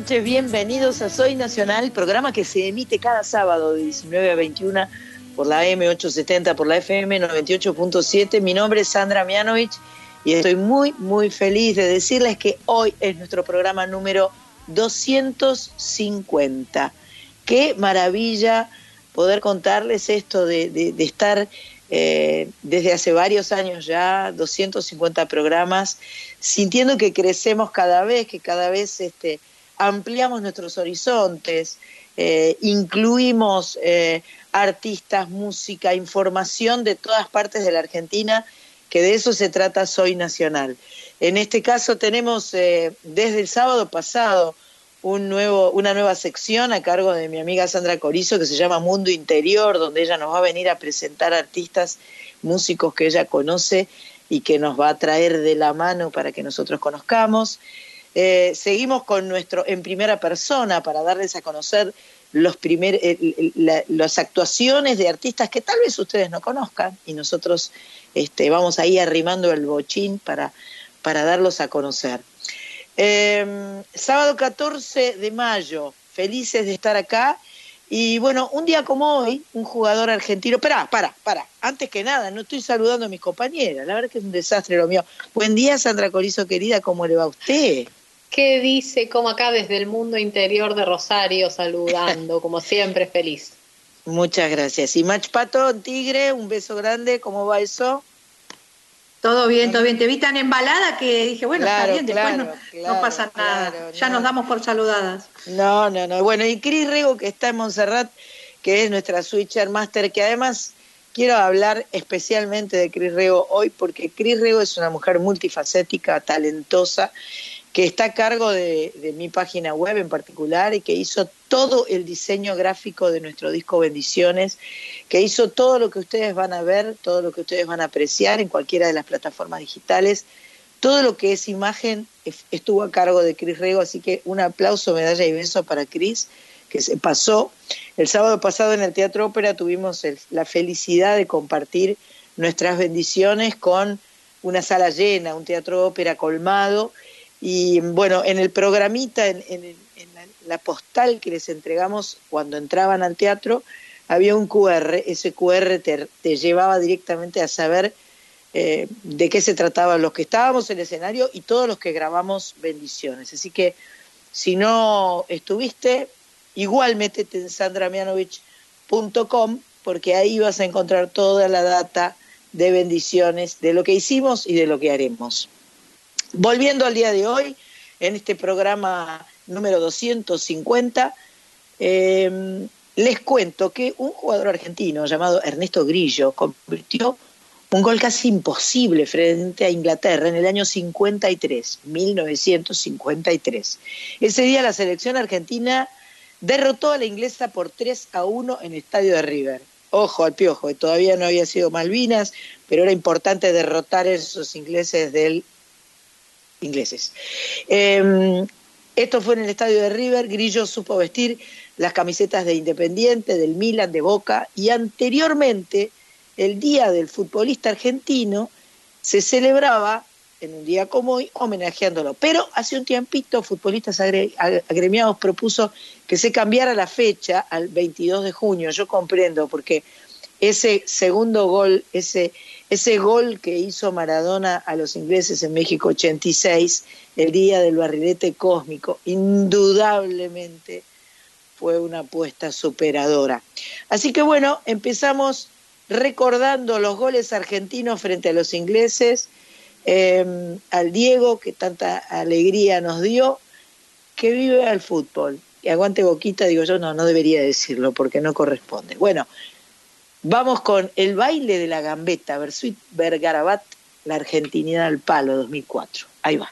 noches, bienvenidos a Soy Nacional, programa que se emite cada sábado de 19 a 21 por la M870, por la FM 98.7. Mi nombre es Sandra Mianovich y estoy muy, muy feliz de decirles que hoy es nuestro programa número 250. Qué maravilla poder contarles esto de, estar eh, desde hace varios años ya, 250 programas, sintiendo que crecemos cada vez, que cada vez este, ampliamos nuestros horizontes, eh, incluimos eh, artistas, música, información de todas partes de la Argentina, que de eso se trata Soy Nacional. En este caso tenemos desde el sábado pasado un nuevo, una nueva sección a cargo de mi amiga Sandra Corizo que se llama Mundo Interior, donde ella nos va a venir a presentar artistas, músicos que ella conoce y que nos va a traer de la mano para que nosotros conozcamos. Eh, seguimos con nuestro en primera persona para darles a conocer los primer, las actuaciones de artistas que tal vez ustedes no conozcan y nosotros este, vamos ahí arrimando el bochín para, para darlos a conocer. Eh, sábado 14 de mayo, felices de estar acá. Y bueno, un día como hoy, un jugador argentino. Espera, para, para. Antes que nada, no estoy saludando a mis compañeras. La verdad que es un desastre lo mío. Buen día, Sandra Corizo, querida. ¿Cómo le va a usted? ¿Qué dice? Como acá desde el mundo interior de Rosario, saludando, como siempre, feliz. Muchas gracias. Y Mach Pato, Tigre, un beso grande. ¿Cómo va eso? Todo bien, todo bien. Te vi tan embalada que dije, bueno, está bien, después no, pasa nada. ya nos damos por saludadas. No, no, no. Bueno, y Cris Rego, que está en Montserrat, que es nuestra Switcher Master, que además quiero hablar especialmente de Cris Rego hoy, porque Cris Rego es una mujer multifacética, talentosa, que está a cargo de, mi página web en particular y que hizo todo el diseño gráfico de nuestro disco Bendiciones, que hizo todo lo que ustedes van a ver, todo lo que ustedes van a apreciar en cualquiera de las plataformas digitales. Todo lo que es imagen estuvo a cargo de Cris Rego, así que un aplauso, medalla y beso para Cris, que se pasó. El sábado pasado en el Teatro Ópera tuvimos la felicidad de compartir nuestras bendiciones con una sala llena, un teatro ópera colmado y bueno, en el programita, en, la, postal que les entregamos cuando entraban al teatro, había un QR, ese QR te, llevaba directamente a saber eh, de qué se trataba los que estábamos en el escenario y todos los que grabamos bendiciones. Así que si no estuviste, igual métete en sandramianovich.com porque ahí vas a encontrar toda la data de bendiciones, de lo que hicimos y de lo que haremos. Volviendo al día de hoy, en este programa número 250, em, les cuento que un jugador argentino llamado Ernesto Grillo convirtió un gol casi imposible frente a Inglaterra en el año 53, 1953. Ese día la selección argentina derrotó a la inglesa por 3 a 1 en el estadio de River. Ojo al piojo, todavía no había sido Malvinas, pero era importante derrotar a esos ingleses del ingleses. Em, esto fue en el estadio de River, Grillo supo vestir las camisetas de Independiente, del Milan, de Boca, y anteriormente, el Día del Futbolista Argentino, se celebraba en un día como hoy, homenajeándolo. Pero hace un tiempito, futbolistas agremiados propuso que se cambiara la fecha al 22 de junio. Yo comprendo, porque ese segundo gol, ese ese gol que hizo Maradona a los ingleses en México 86, el día del barrilete cósmico, indudablemente fue una apuesta superadora. Así que bueno, empezamos recordando los goles argentinos frente a los ingleses, em, al Diego, que tanta alegría nos dio, que vive al fútbol. Y aguante boquita, digo yo, no, no debería decirlo porque no corresponde. Bueno, Vamos con el baile de la gambeta, Versuit Bergarabat, la Argentinidad al palo 2004. Ahí va.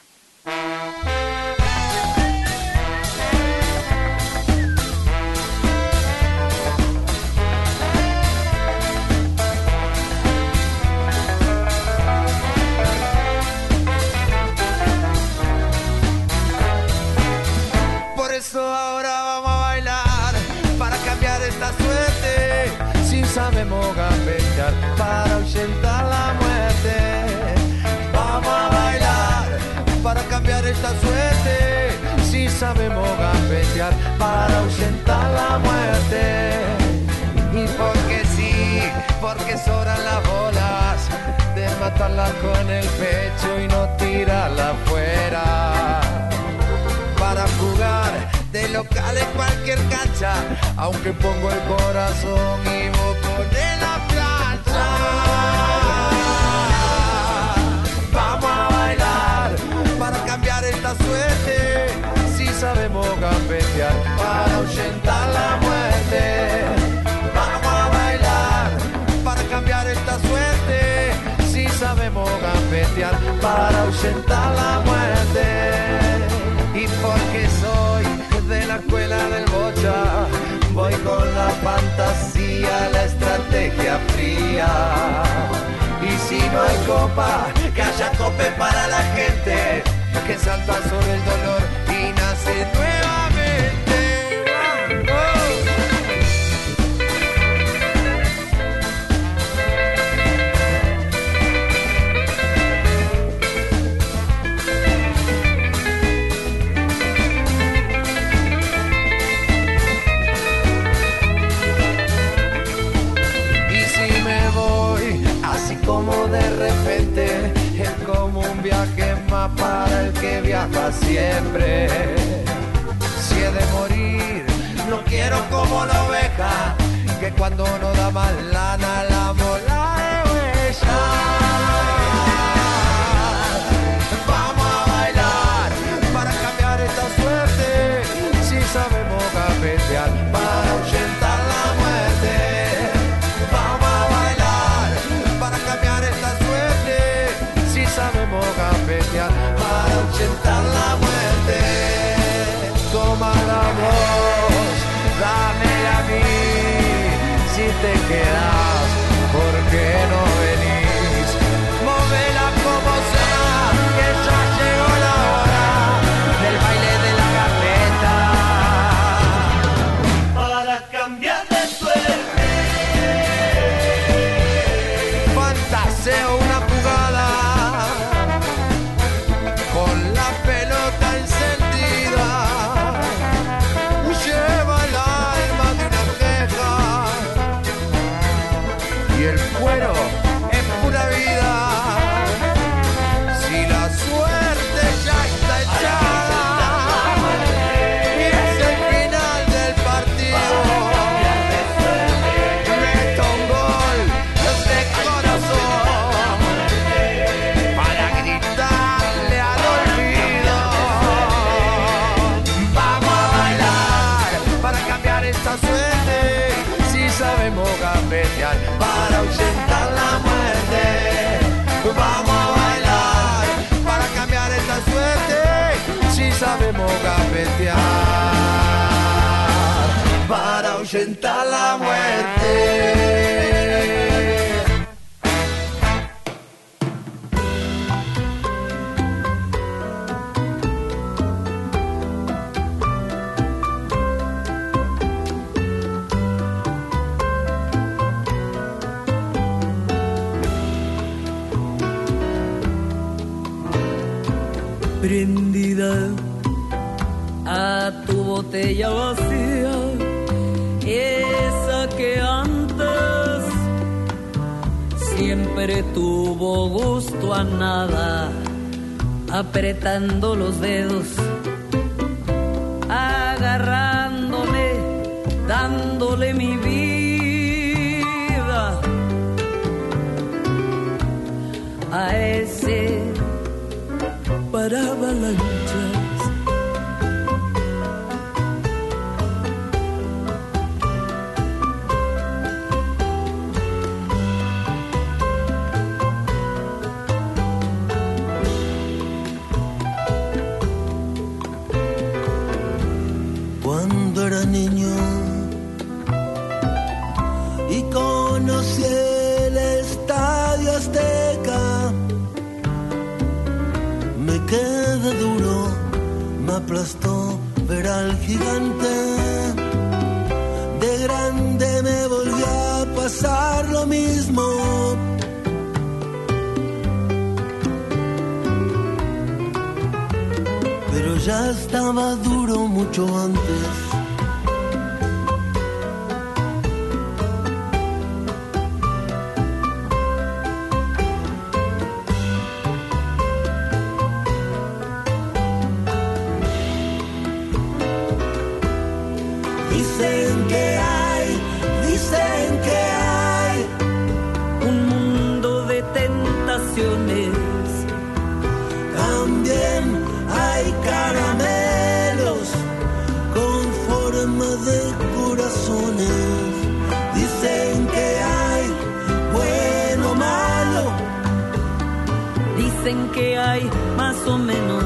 sabemos gambetear para esta suerte si sabemos gambetear para ahuyentar la muerte. Y porque sí, porque sobran las bolas de matarla con el pecho y no tirarla afuera. Para jugar de local en cualquier cancha, aunque pongo el corazón y pones la suerte, si sabemos gambetear para ahuyentar la muerte. Vamos a bailar para cambiar esta suerte, si sabemos gambetear para ahuyentar la muerte. Y porque soy de la escuela del bocha, voy con la fantasía, la estrategia fría. Y si no hay copa, que haya cope para la gente que salta sobre el dolor y nace nuevamente. Viaja siempre. Si he de morir, no quiero como la oveja, que cuando no da más lana la mola de huella. Vamos a bailar para cambiar esta suerte, si sabemos gambetear para te quedas, ahuyentar la muerte. prendida a tu botella gusto a nada, apretando los dedos, agarrándome, dándole mi 装 Dicen que hay más o menos.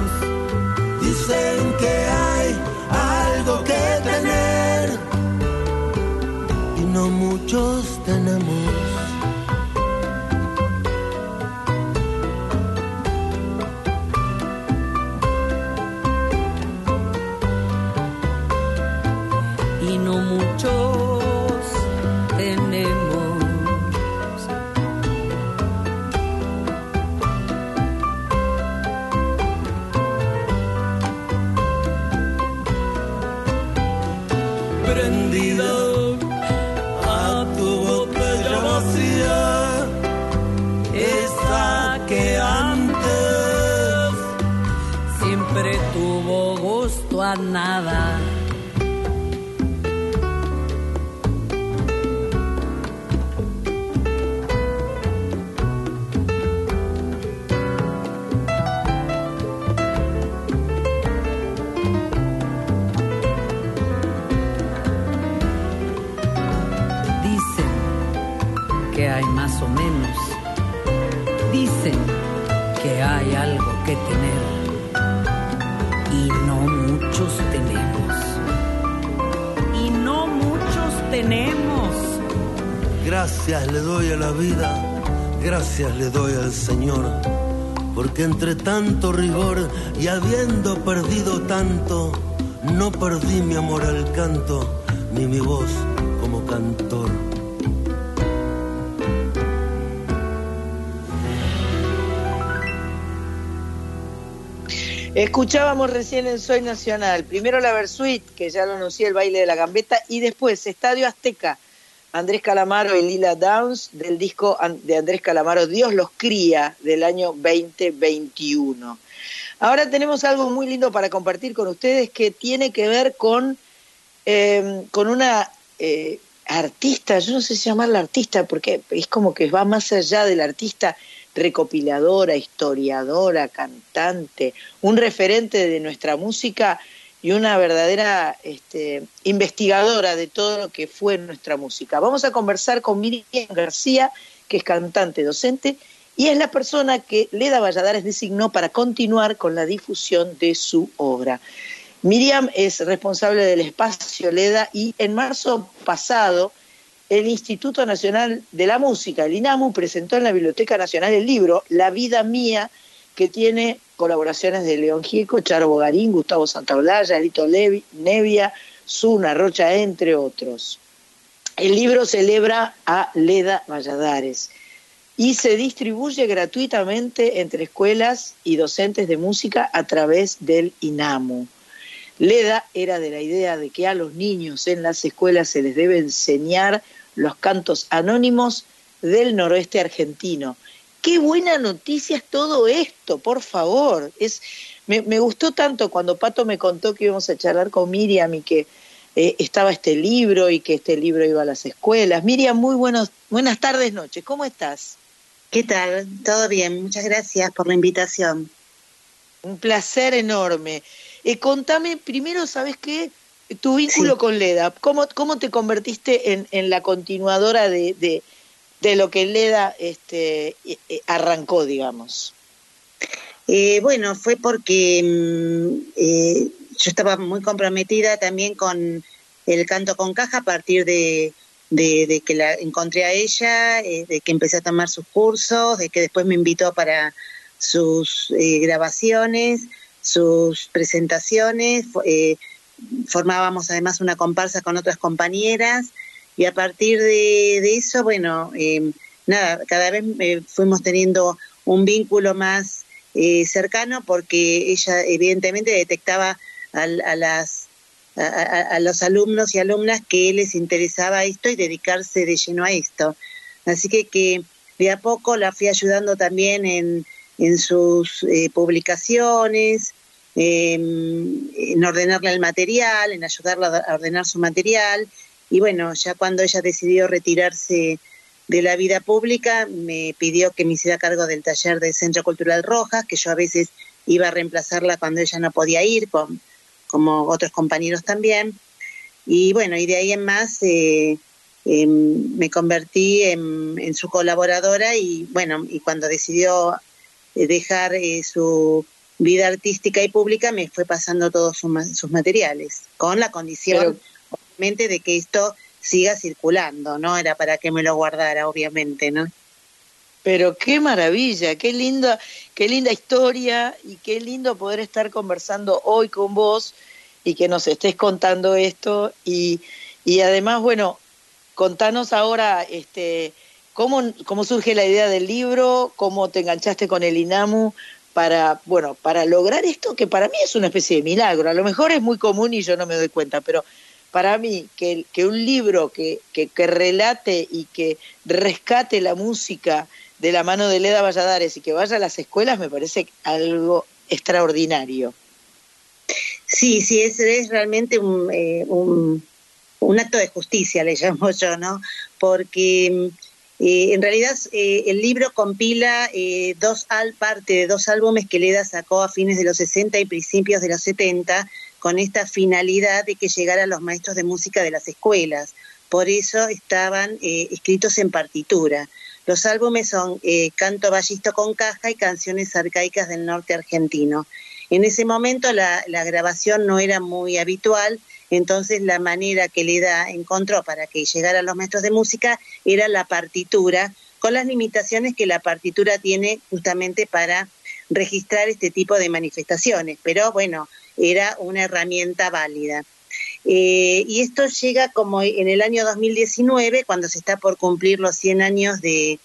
Dicen que hay nada. Gracias le doy a la vida, gracias le doy al Señor, porque entre tanto rigor y habiendo perdido tanto, no perdí mi amor al canto, ni mi voz como cantor. Escuchábamos recién en Soy Nacional, primero la Versuit, que ya lo anuncié, el baile de la gambeta, y después Estadio Azteca, Andrés Calamaro y Lila Downs, del disco de Andrés Calamaro, Dios los cría, del año 2021. Ahora tenemos algo muy lindo para compartir con ustedes que tiene que ver con, eh, con una eh, artista, yo no sé si llamarla artista, porque es como que va más allá del artista, recopiladora, historiadora, cantante, un referente de nuestra música y una verdadera este, investigadora de todo lo que fue nuestra música. Vamos a conversar con Miriam García, que es cantante, docente, y es la persona que Leda Valladares designó para continuar con la difusión de su obra. Miriam es responsable del espacio Leda y en marzo pasado el Instituto Nacional de la Música, el INAMU, presentó en la Biblioteca Nacional el libro La vida mía, que tiene colaboraciones de León Gieco, Charo Bogarín, Gustavo Santaolalla, Levi, Nevia, Zuna, Rocha, entre otros. El libro celebra a Leda Valladares y se distribuye gratuitamente entre escuelas y docentes de música a través del INAMU. Leda era de la idea de que a los niños en las escuelas se les debe enseñar los cantos anónimos del noroeste argentino. Qué buena noticia es todo esto, por favor. Es, me, me gustó tanto cuando Pato me contó que íbamos a charlar con Miriam y que eh, estaba este libro y que este libro iba a las escuelas. Miriam, muy buenos, buenas tardes, noches. ¿Cómo estás? ¿Qué tal? ¿Todo bien? Muchas gracias por la invitación. Un placer enorme. Eh, contame primero, ¿sabes qué? Tu vínculo Sí. con Leda. ¿Cómo, cómo te convertiste en, en la continuadora de, de, de lo que Leda este, eh, eh, arrancó, digamos? Eh, bueno, fue porque mm, eh, yo estaba muy comprometida también con el canto con caja a partir de, de- que la encontré a ella, de que empecé a tomar sus cursos, de que después me invitó para sus grabaciones, sus presentaciones. formábamos además una comparsa con otras compañeras y a partir de, eso, bueno, eh, nada, cada vez eh, fuimos teniendo un vínculo más eh, cercano porque ella evidentemente detectaba a, las, a, los alumnos y alumnas que les interesaba esto y dedicarse de lleno a esto. Así que, que de a poco la fui ayudando también en, en sus eh, publicaciones, en ordenarle el material, en ayudarla a ordenar su material. Y bueno, ya cuando ella decidió retirarse de la vida pública, me pidió que me hiciera cargo del taller del Centro Cultural Rojas, que yo a veces iba a reemplazarla cuando ella no podía ir, con, como otros compañeros también. Y bueno, y de ahí en más eh, em, me convertí en, su colaboradora y bueno, y cuando decidió eh, dejar eh, su vida artística y pública me fue pasando todos sus, materiales, con la condición, de que esto siga circulando, ¿no? Era para que me lo guardara, obviamente, ¿no? Pero qué maravilla, qué linda, qué linda historia y qué lindo poder estar conversando hoy con vos y que nos estés contando esto y, y además, bueno, contanos ahora este cómo, cómo surge la idea del libro, cómo te enganchaste con el INAMU, para, bueno, para lograr esto que para mí es una especie de milagro. A lo mejor es muy común y yo no me doy cuenta, pero para mí que, que un libro que, que, relate y que rescate la música de la mano de Leda Valladares y que vaya a las escuelas me parece algo extraordinario. Sí, sí, es realmente un, eh, un, un acto de justicia, le llamo yo, ¿no? Porque eh, en realidad eh, el libro compila dos al, parte de dos álbumes que Leda sacó a fines de los 60 y principios de los 70 con esta finalidad de que llegara a los maestros de música de las escuelas. Por eso estaban escritos en partitura. Los álbumes son Canto Ballisto con Caja y Canciones Arcaicas del Norte Argentino. En ese momento la, la grabación no era muy habitual, entonces la manera que Leda encontró para que llegara a los maestros de música era la partitura, con las limitaciones que la partitura tiene justamente para registrar este tipo de manifestaciones. Pero bueno, era una herramienta válida. Eh, y esto llega como en el año 2019, cuando se está por cumplir los 100 años de,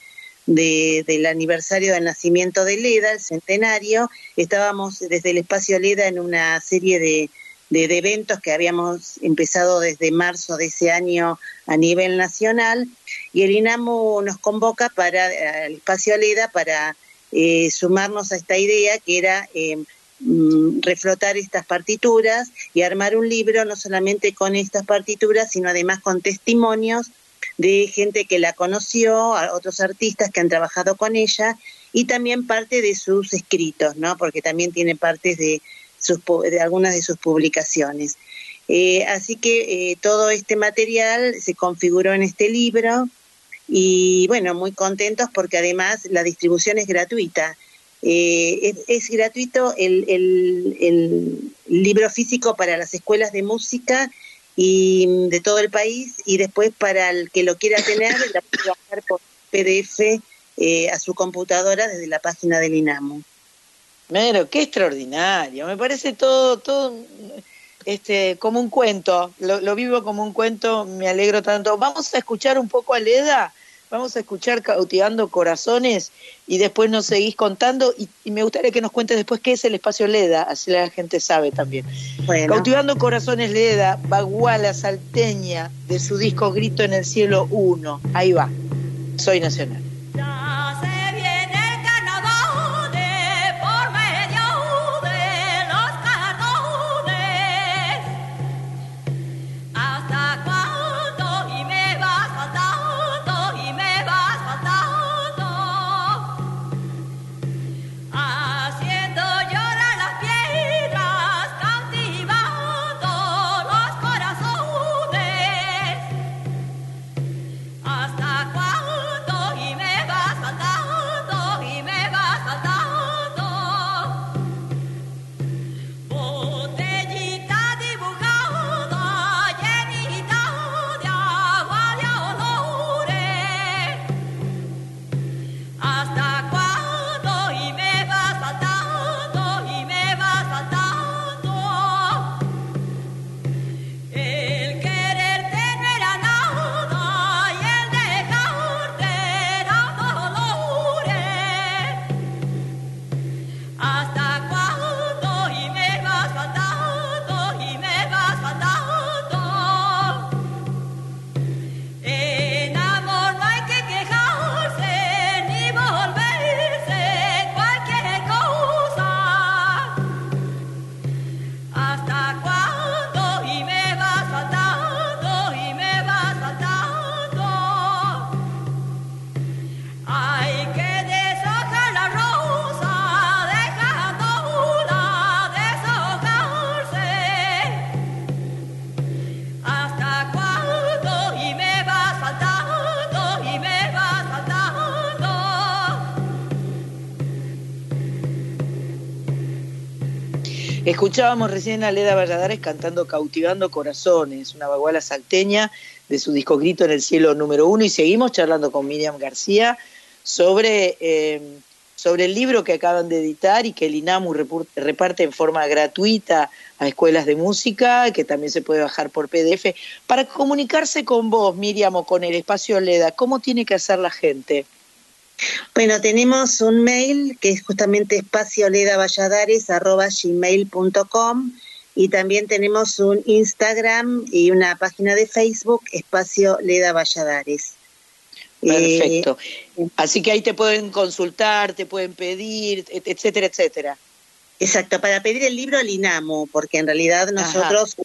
del aniversario del nacimiento de Leda, el centenario. Estábamos desde el espacio Leda en una serie de, de, eventos que habíamos empezado desde marzo de ese año a nivel nacional y el INAMU nos convoca para el espacio Leda para eh, sumarnos a esta idea que era eh, reflotar estas partituras y armar un libro no solamente con estas partituras sino además con testimonios de gente que la conoció, a otros artistas que han trabajado con ella y también parte de sus escritos, ¿no? Porque también tiene partes de de algunas de sus publicaciones. Eh, así que eh, todo este material se configuró en este libro y bueno, muy contentos porque además la distribución es gratuita. Eh, es, gratuito el, el, libro físico para las escuelas de música y de todo el país y después para el que lo quiera tener la puede bajar por PDF a su computadora desde la página del INAMU. Mero, qué extraordinario. Me parece todo, todo este, como un cuento. Lo, vivo como un cuento, me alegro tanto. Vamos a escuchar un poco a Leda, vamos a escuchar Cautivando Corazones y después nos seguís contando. Y, me gustaría que nos cuentes después qué es el espacio Leda, así la gente sabe también. Cautivando Corazones Leda, Baguala Salteña, de su disco Grito en el Cielo 1. Ahí va. Soy Nacional. Escuchábamos recién a Leda Valladares cantando Cautivando Corazones, una baguala salteña de su disco Grito en el Cielo número uno, y seguimos charlando con Miriam García sobre, eh, sobre el libro que acaban de editar y que el INAMU reparte en forma gratuita a escuelas de música, que también se puede bajar por PDF. Para comunicarse con vos, Miriam, o con el espacio Leda, ¿cómo tiene que hacer la gente? Bueno, tenemos un mail que es justamente espacioledavalladares.gmail.com y también tenemos un Instagram y una página de Facebook, Espacio Leda Valladares. Perfecto. Eh, Así que ahí te pueden consultar, te pueden pedir, etcétera, etcétera. Exacto, para pedir el libro al INAMU, porque en realidad nosotros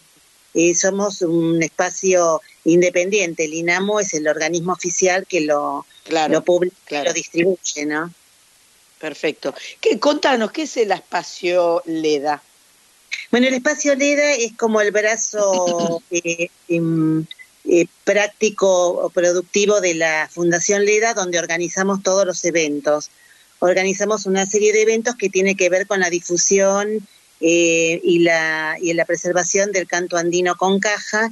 eh, somos un espacio independiente. El INAMU es el organismo oficial que lo, lo publica lo distribuye, ¿no? Perfecto. ¿Qué, contanos, ¿qué es el espacio LEDA? Bueno, el espacio LEDA es como el brazo eh, em, eh, práctico o productivo de la Fundación LEDA, donde organizamos todos los eventos. Organizamos una serie de eventos que tiene que ver con la difusión eh, y, la, y la preservación del canto andino con caja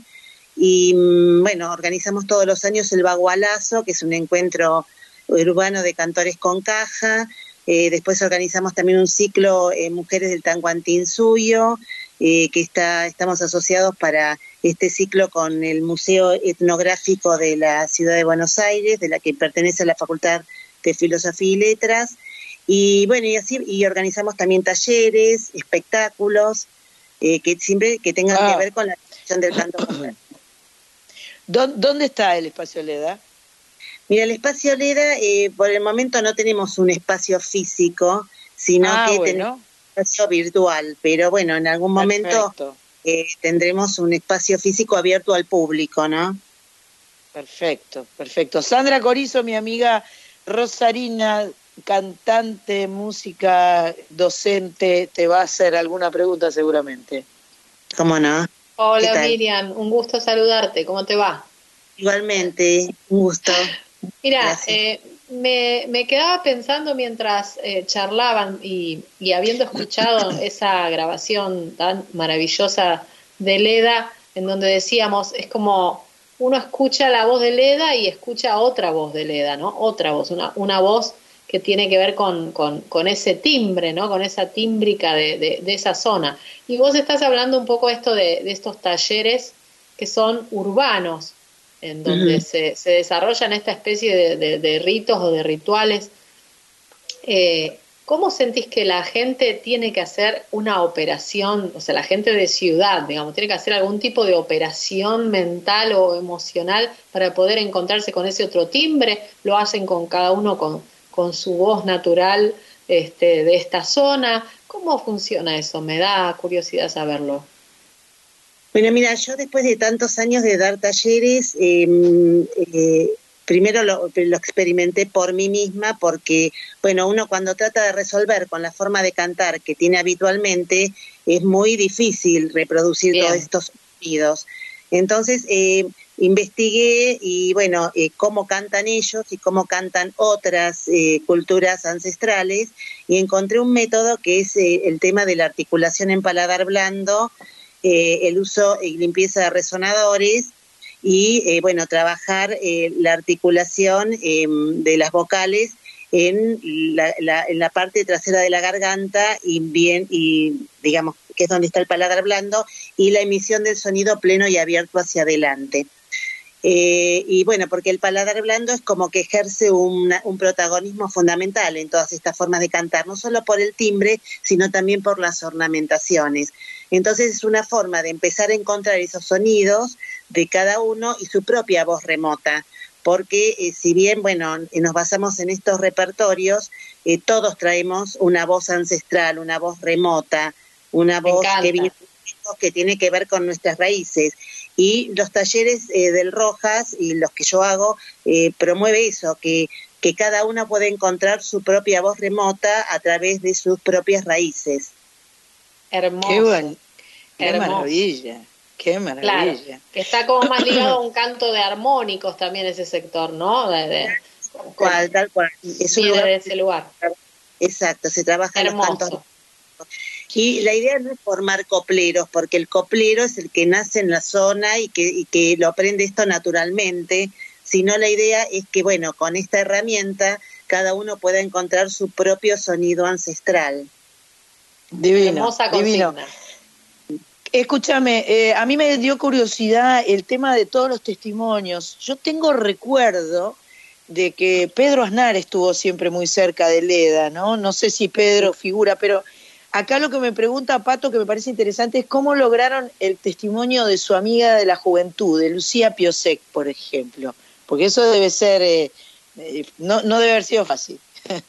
y mm, bueno, organizamos todos los años el Bagualazo, que es un encuentro urbano de cantores con caja. Eh, después organizamos también un ciclo eh, Mujeres del Tanguantinsuyo, eh, que está, estamos asociados para este ciclo con el Museo Etnográfico de la Ciudad de Buenos Aires, de la que pertenece a la Facultad de Filosofía y Letras. Y bueno, y así y organizamos también talleres, espectáculos, eh, que siempre que tengan que ah. ver con la difusión del canto. ¿Dónde está el espacio LEDA? Mira, el espacio LEDA, eh, por el momento no tenemos un espacio físico, sino ah, que tenemos un espacio virtual, pero bueno, en algún momento eh, tendremos un espacio físico abierto al público, ¿no? Perfecto, perfecto. Sandra Corizo, mi amiga Rosarina, cantante, música, docente, te va a hacer alguna pregunta seguramente. ¿Cómo no? Hola Miriam, un gusto saludarte, ¿cómo te va? Igualmente, un gusto. Mira, eh, me, me, quedaba pensando mientras eh, charlaban y, y, habiendo escuchado esa grabación tan maravillosa de Leda, en donde decíamos, es como uno escucha la voz de Leda y escucha otra voz de Leda, ¿no? Otra voz, una, una voz que tiene que ver con, con, ese timbre, ¿no? Con esa tímbrica de, de, esa zona. Y vos estás hablando un poco esto de, de estos talleres que son urbanos, en donde se, se, desarrollan esta especie de, ritos o de rituales. Eh, ¿Cómo sentís que la gente tiene que hacer una operación, o sea, la gente de ciudad, digamos, tiene que hacer algún tipo de operación mental o emocional para poder encontrarse con ese otro timbre? ¿Lo hacen con cada uno con, con su voz natural este, de esta zona. ¿Cómo funciona eso? Me da curiosidad saberlo. Bueno, mira, yo después de tantos años de dar talleres, em, eh, primero lo, lo, experimenté por mí misma, porque, bueno, uno cuando trata de resolver con la forma de cantar que tiene habitualmente, es muy difícil reproducir todos estos sonidos. Entonces, eh, investigué y bueno, eh, cómo cantan ellos y cómo cantan otras eh, culturas ancestrales y encontré un método que es eh, el tema de la articulación en paladar blando, el uso y limpieza de resonadores y bueno, trabajar la articulación em, de las vocales en la, en la parte trasera de la garganta y bien y digamos que es donde está el paladar blando y la emisión del sonido pleno y abierto hacia adelante. Eh, y bueno, porque el paladar blando es como que ejerce un protagonismo fundamental en todas estas formas de cantar, no solo por el timbre, sino también por las ornamentaciones. Entonces es una forma de empezar a encontrar esos sonidos de cada uno y su propia voz remota, porque eh, si bien, bueno, nos basamos en estos repertorios, eh, todos traemos una voz ancestral, una voz remota, una voz que viene que tiene que ver con nuestras raíces. Y los talleres eh, del Rojas y los que yo hago eh, promueve eso, que, que cada una puede encontrar su propia voz remota a través de sus propias raíces. Hermoso. Qué, maravilla. Qué maravilla. que está como más ligado a un canto de armónicos también ese sector, ¿no? De, tal cual, tal cual. Es un lugar, ese lugar. Exacto, se trabaja en los cantos. Y la idea no es formar copleros, porque el coplero es el que nace en la zona y que, y que lo aprende esto naturalmente, sino la idea es que, bueno, con esta herramienta cada uno pueda encontrar su propio sonido ancestral. Divino, divino. Escúchame, eh, a mí me dio curiosidad el tema de todos los testimonios. Yo tengo recuerdo de que Pedro Aznar estuvo siempre muy cerca de Leda, ¿no? No sé si Pedro figura, pero acá lo que me pregunta Pato, que me parece interesante, es cómo lograron el testimonio de su amiga de la juventud, de Lucía Piosek, por ejemplo, porque eso debe ser, eh, eh, no, no debe haber sido fácil.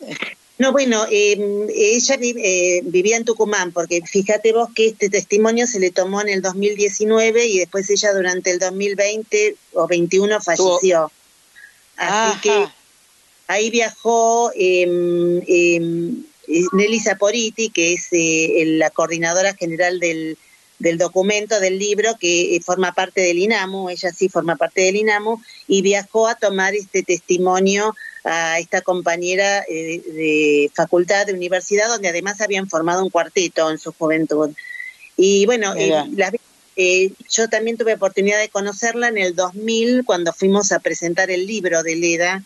No, bueno, em, ella eh, vivía en Tucumán, porque fíjate vos que este testimonio se le tomó en el 2019 y después ella durante el 2020 o 21 falleció. Así que ahí viajó eh, Nelly Saporiti, que es eh, la coordinadora general del, del documento del libro que forma parte del INAMU, ella sí forma parte del INAMU, y viajó a tomar este testimonio a esta compañera eh, de facultad, de universidad, donde además habían formado un cuarteto en su juventud. Y bueno, eh, eh, yo también tuve oportunidad de conocerla en el 2000, cuando fuimos a presentar el libro de Leda,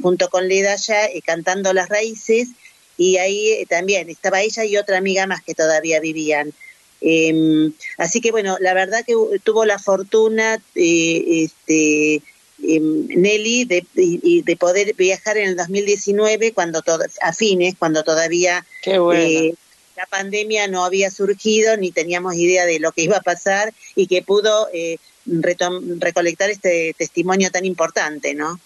junto con Leda ya, cantando las raíces, y ahí también estaba ella y otra amiga más que todavía vivían. Em, así que bueno, la verdad que tuvo la fortuna este, Em, Nelly de, de, poder viajar en el 2019 cuando a fines cuando todavía eh, la pandemia no había surgido ni teníamos idea de lo que iba a pasar y que pudo eh, recolectar este testimonio tan importante, ¿no?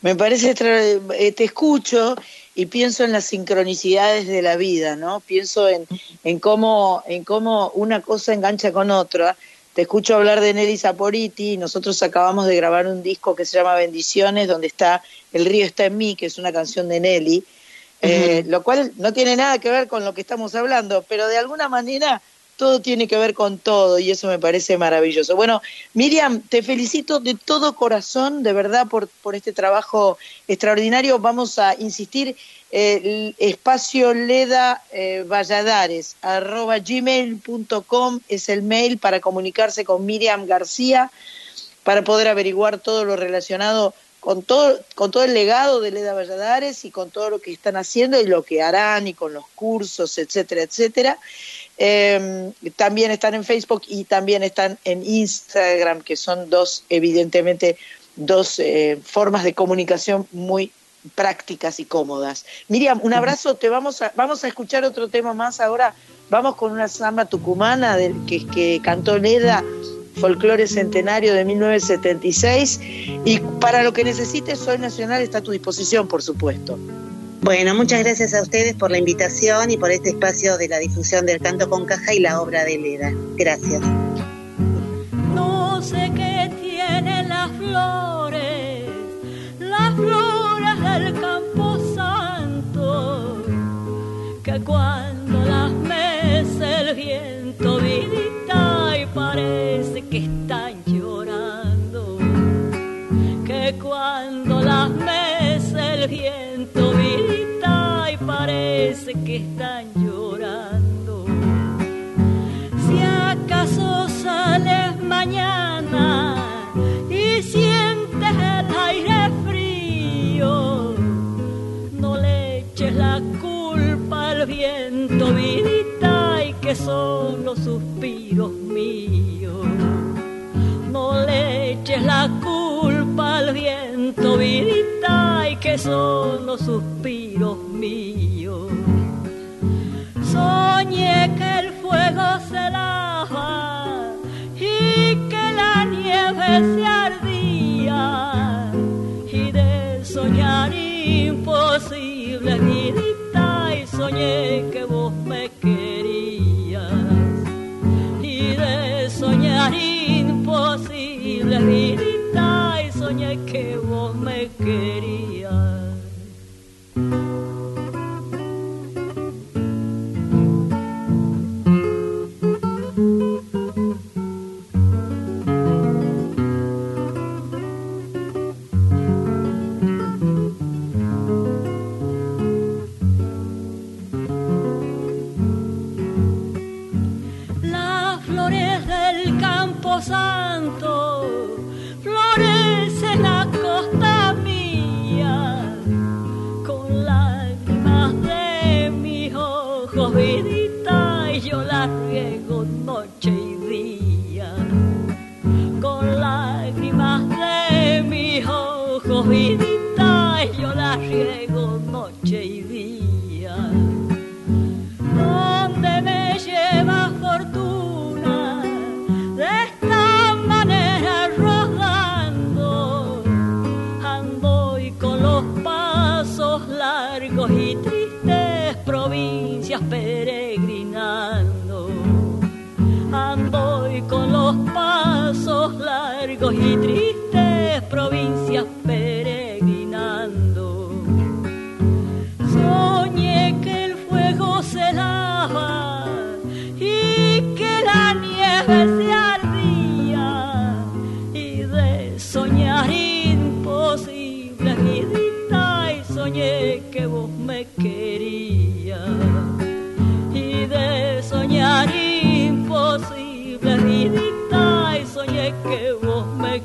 Me parece, eh, te escucho y pienso en las sincronicidades de la vida, ¿no? Pienso en, en, cómo, en cómo una cosa engancha con otra te escucho hablar de Nelly Saporiti, nosotros acabamos de grabar un disco que se llama Bendiciones, donde está El río está en mí, que es una canción de Nelly, eh, lo cual no tiene nada que ver con lo que estamos hablando, pero de alguna manera todo tiene que ver con todo y eso me parece maravilloso. Bueno, Miriam, te felicito de todo corazón, de verdad, por, por este trabajo extraordinario. Vamos a insistir, el espacio Leda eh, Valladares, arroba gmail.com es el mail para comunicarse con Miriam García, para poder averiguar todo lo relacionado con todo, con todo el legado de Leda Valladares y con todo lo que están haciendo y lo que harán y con los cursos, etcétera, etcétera. Eh, también están en Facebook y también están en Instagram, que son dos, evidentemente, dos eh, formas de comunicación muy prácticas y cómodas. Miriam, un abrazo, te vamos a, vamos a escuchar otro tema más ahora. Vamos con una samba tucumana que, que cantó Leda, folclore centenario de 1976. Y para lo que necesites, Soy Nacional está a tu disposición, por supuesto. Bueno, muchas gracias a ustedes por la invitación y por este espacio de la difusión del canto con caja y la obra de Leda. Gracias. No sé qué tienen las flores, las flores del campo santo, que cuando las mece el viento vidita y parece que están llorando, que cuando las mece el viento parece que están llorando. Si acaso sales mañana y sientes el aire frío, no le eches la culpa al viento, vidita, y que son los suspiros míos. No le eches la culpa al viento, vidita, y que son los suspiros mío soñé que el fuego se lava y que la nieve se ardía. Y de soñar imposible grita y soñé que vos me querías. Y de soñar imposible grita y soñé que vos me querías.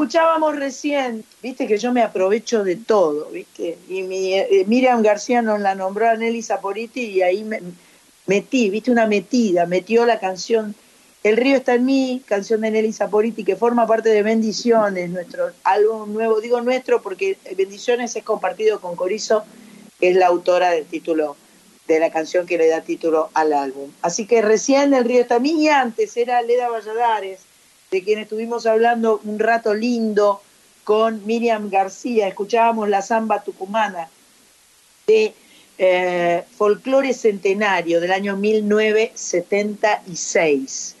Escuchábamos recién, viste que yo me aprovecho de todo, viste, y eh, Miriam García nos la nombró a Nelly Saporiti y ahí me, metí, viste, una metida, metió la canción El río está en mí, canción de Nelly Saporiti, que forma parte de Bendiciones, nuestro álbum nuevo, digo nuestro porque Bendiciones es compartido con Corizo, que es la autora del título de la canción que le da título al álbum. Así que recién El río está en mí y antes era Leda Valladares de quien estuvimos hablando un rato lindo con Miriam García. Escuchábamos la samba tucumana de eh, folclore centenario del año 1976.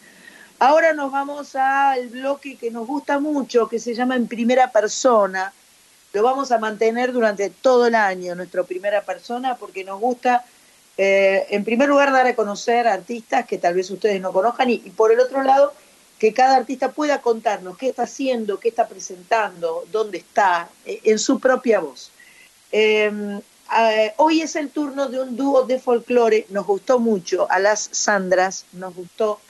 Ahora nos vamos al bloque que nos gusta mucho, que se llama En Primera Persona. Lo vamos a mantener durante todo el año, nuestra primera persona, porque nos gusta, eh, en primer lugar, dar a conocer artistas que tal vez ustedes no conozcan y, por el otro lado, que cada artista pueda contarnos qué está haciendo, qué está presentando, dónde está, eh, en su propia voz. Em, eh, hoy es el turno de un dúo de folclore, nos gustó mucho, a las Sandras, nos gustó.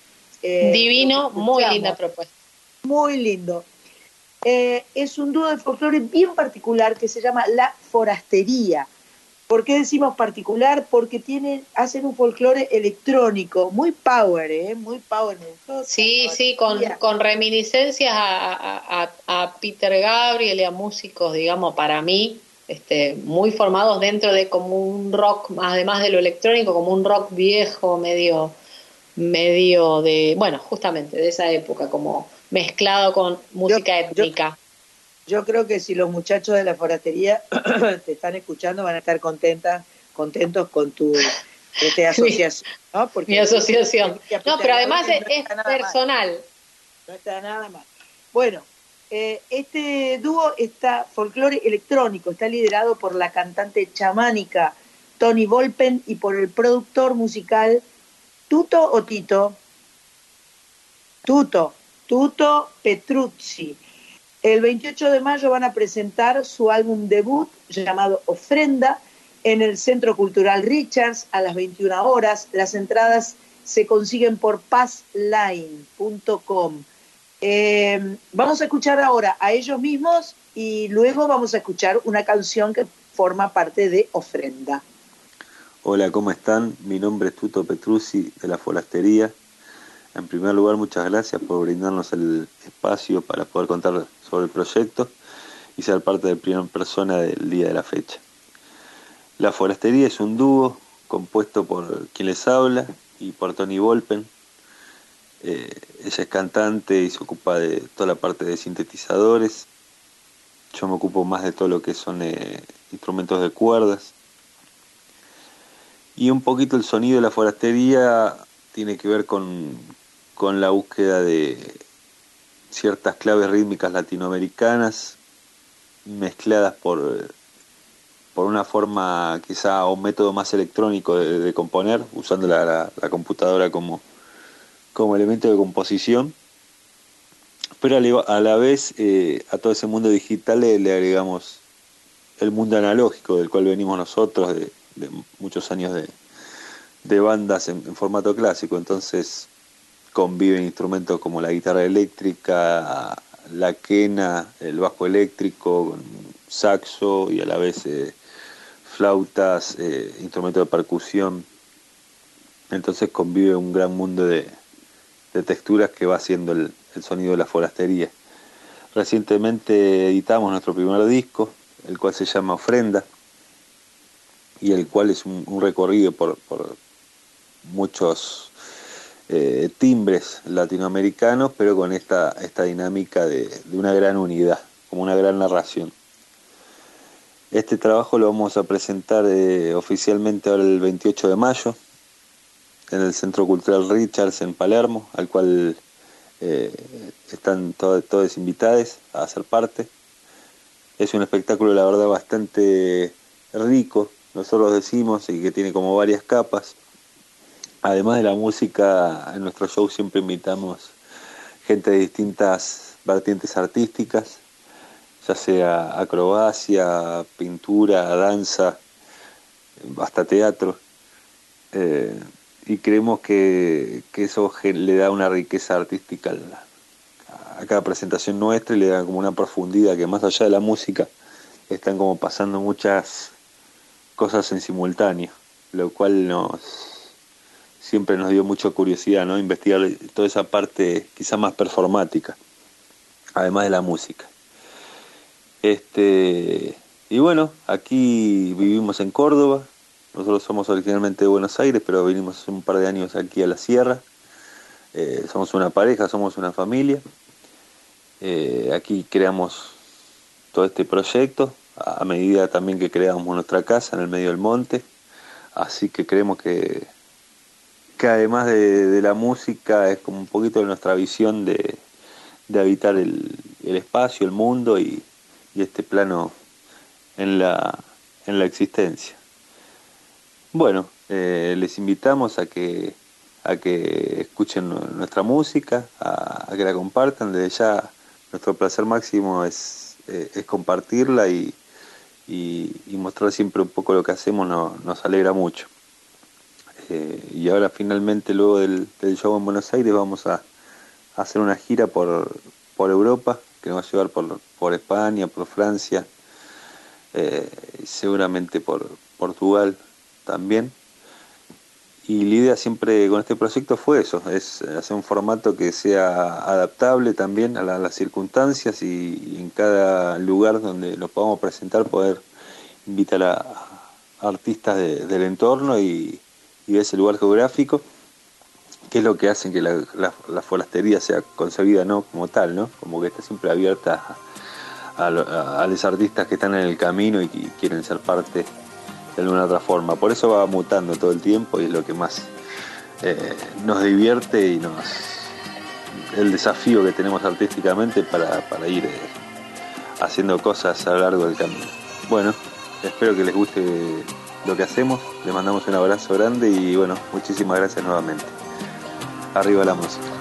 Divino, muy linda propuesta. Muy lindo. Eh, es un dúo de folclore bien particular que se llama La Forastería. ¿Por qué decimos particular? Porque tienen, hacen un folclore electrónico, muy power, ¿eh? Muy power. Sí, sí, con, con reminiscencias a, a, Peter Gabriel y a músicos, digamos, para mí, este, muy formados dentro de como un rock, además de lo electrónico, como un rock viejo, medio, medio de, bueno, justamente de esa época, como mezclado con música étnica. Yo, creo que si los muchachos de la forastería te están escuchando van a estar contentas, contentos con tu este, asociación, ¿no? Mi asociación. No, pero además es, personal. No está nada mal. Bueno, eh, este dúo está folclore electrónico, está liderado por la cantante chamánica Tony Volpen y por el productor musical Tuto o Tito. Tuto, Tuto Petruzzi. El 28 de mayo van a presentar su álbum debut llamado Ofrenda en el Centro Cultural Richards a las 21 horas. Las entradas se consiguen por passline.com. Eh, vamos a escuchar ahora a ellos mismos y luego vamos a escuchar una canción que forma parte de Ofrenda. Hola, ¿cómo están? Mi nombre es Tuto Petruzzi de la Forastería en primer lugar, muchas gracias por brindarnos el espacio para poder contar sobre el proyecto y ser parte de primera persona del día de la fecha. La Forastería es un dúo compuesto por quien les habla y por Tony Volpen. Eh, ella es cantante y se ocupa de toda la parte de sintetizadores. Yo me ocupo más de todo lo que son eh, instrumentos de cuerdas. Y un poquito el sonido de la forastería tiene que ver con, con la búsqueda de ciertas claves rítmicas latinoamericanas mezcladas por, por una forma quizá o un método más electrónico de, componer, usando la, computadora como, como elemento de composición, pero a la vez eh, a todo ese mundo digital le, agregamos el mundo analógico del cual venimos nosotros de, muchos años de, bandas en, formato clásico, entonces conviven instrumentos como la guitarra eléctrica, la quena, el bajo eléctrico, saxo y a la vez eh, flautas, eh, instrumentos de percusión. Entonces convive un gran mundo de, texturas que va haciendo el, sonido de la forastería. Recientemente editamos nuestro primer disco, el cual se llama Ofrenda, y el cual es un, recorrido por muchos eh, timbres latinoamericanos, pero con esta, esta dinámica de, una gran unidad, como una gran narración. Este trabajo lo vamos a presentar eh, oficialmente ahora el 28 de mayo en el Centro Cultural Richards en Palermo, al cual eh, están todos invitados a hacer parte. Es un espectáculo, la verdad, bastante rico, nosotros decimos, y que tiene como varias capas. Además de la música, en nuestro show siempre invitamos gente de distintas vertientes artísticas, ya sea acrobacia, pintura, danza, hasta teatro. Eh, y creemos que, eso le da una riqueza artística a cada presentación nuestra y le da como una profundidad que más allá de la música están como pasando muchas cosas en simultáneo, lo cual nos, siempre nos dio mucha curiosidad, ¿no? Investigar toda esa parte quizá más performática, además de la música. Este, y bueno, aquí vivimos en Córdoba, nosotros somos originalmente de Buenos Aires, pero vinimos hace un par de años aquí a la sierra. Eh, somos una pareja, somos una familia. Eh, aquí creamos todo este proyecto a medida también que creamos nuestra casa en el medio del monte. Así que creemos que, que además de, la música es como un poquito de nuestra visión de, habitar el, espacio, el mundo y, este plano en la, en la existencia. Bueno, eh, les invitamos a que, a que escuchen nuestra música, a, que la compartan. Desde ya nuestro placer máximo es, eh, es compartirla y, y, mostrar siempre un poco lo que hacemos nos alegra mucho. Y ahora finalmente luego del, show en Buenos Aires vamos a, hacer una gira por, por, Europa que nos va a llevar por, por España, por Francia, eh, seguramente por Portugal también. Y la idea siempre con este proyecto fue eso, es hacer un formato que sea adaptable también a, las circunstancias y, en cada lugar donde lo podamos presentar poder invitar a, artistas del entorno y, de ese lugar geográfico, que es lo que hace que la, forestería sea concebida no como tal, ¿no? como que está siempre abierta a, los artistas que están en el camino y, y quieren ser parte de alguna otra forma. Por eso va mutando todo el tiempo y es lo que más eh, nos divierte y nos el desafío que tenemos artísticamente para, ir eh, haciendo cosas a lo largo del camino. Bueno, espero que les guste lo que hacemos, les mandamos un abrazo grande y bueno, muchísimas gracias nuevamente. Arriba la música.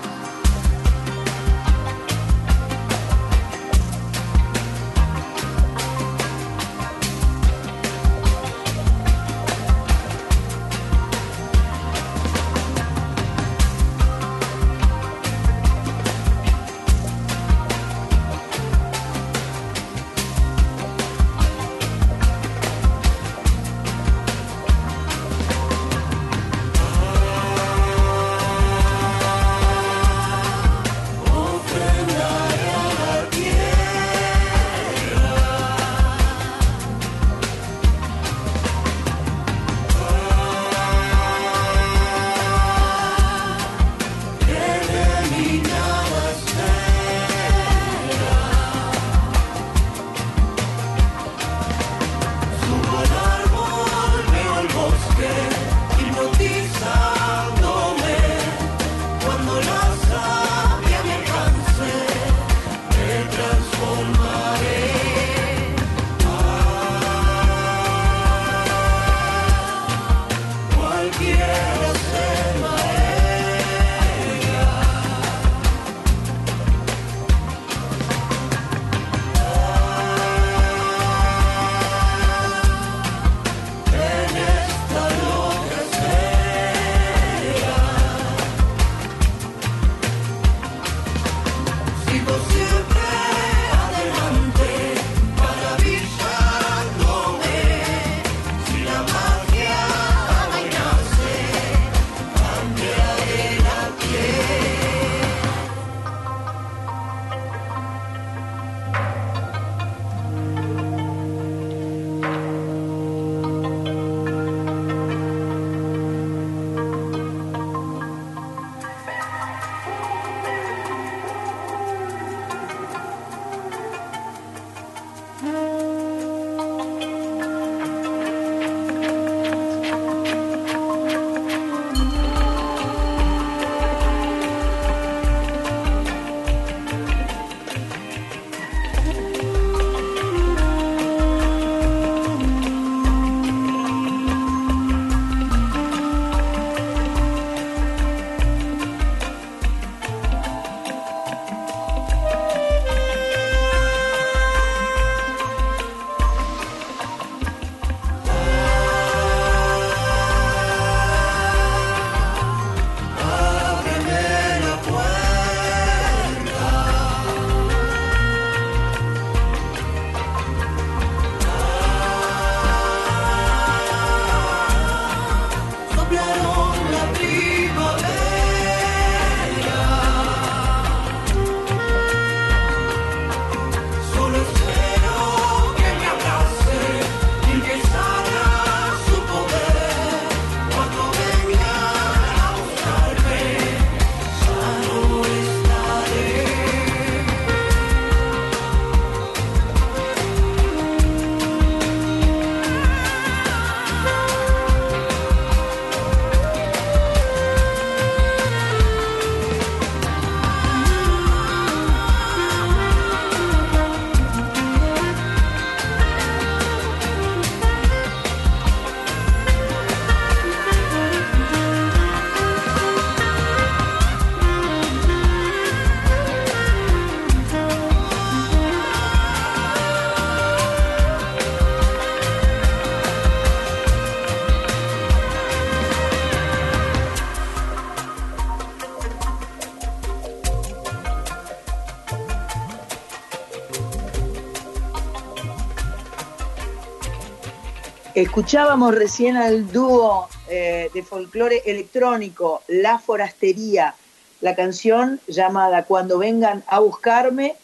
Escuchábamos recién al dúo eh, de folclore electrónico La Forastería, la canción llamada Cuando vengan a buscarme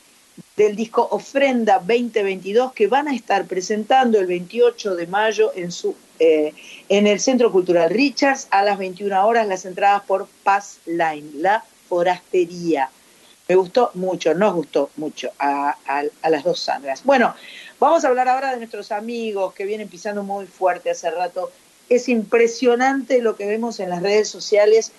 del disco Ofrenda 2022 que van a estar presentando el 28 de mayo en, su, eh, en el Centro Cultural Richards a las 21 horas, las entradas por Pass Line, La Forastería. Me gustó mucho, nos gustó mucho a, a las dos Sandras. Bueno, vamos a hablar ahora de nuestros amigos que vienen pisando muy fuerte hace rato. Es impresionante lo que vemos en las redes sociales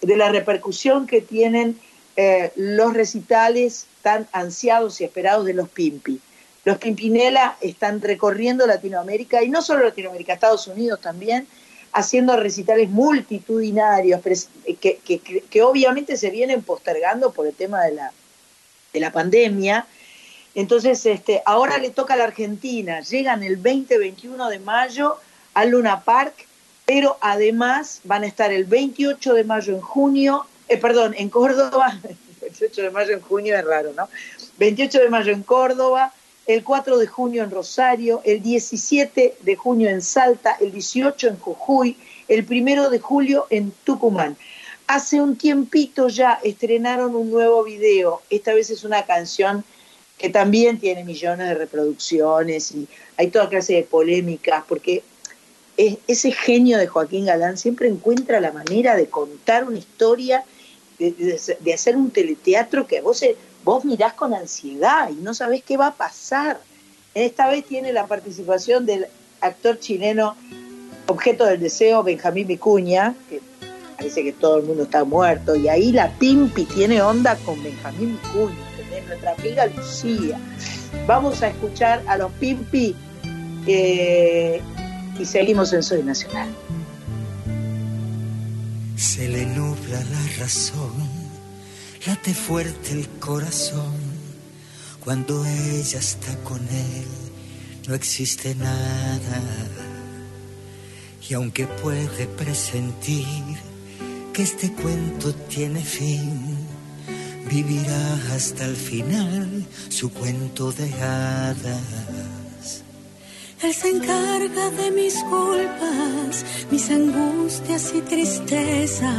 de la repercusión que tienen eh, los recitales tan ansiados y esperados de los Pimpi. Los Pimpinela están recorriendo Latinoamérica y no solo Latinoamérica, Estados Unidos también, haciendo recitales multitudinarios eh, que, obviamente se vienen postergando por el tema de la, de la pandemia. Entonces, este, ahora le toca a la Argentina, llegan el 20-21 de mayo al Luna Park, pero además van a estar el 28 de mayo en junio eh, perdón, en Córdoba, 28 de mayo en junio es raro, ¿no? 28 de mayo en Córdoba, el 4 de junio en Rosario, el 17 de junio en Salta, el 18 en Jujuy, el 1 de julio en Tucumán. Hace un tiempito ya estrenaron un nuevo video, esta vez es una canción que también tiene millones de reproducciones y hay toda clase de polémicas, porque ese genio de Joaquín Galán siempre encuentra la manera de contar una historia de, hacer un teleteatro que vos, vos mirás con ansiedad y no sabés qué va a pasar. Esta vez tiene la participación del actor chileno objeto del deseo, Benjamín Vicuña, que parece que todo el mundo está muerto, y ahí la Pimpi tiene onda con Benjamín Vicuña, nuestra amiga Lucía. Vamos a escuchar a los Pimpi eh, y seguimos en Soy Nacional se le nubla la razón, late fuerte el corazón, cuando ella está con él, no existe nada. Y aunque puede presentir que este cuento tiene fin, vivirá hasta el final su cuento de hadas. Él se encarga de mis culpas, mis angustias y tristeza.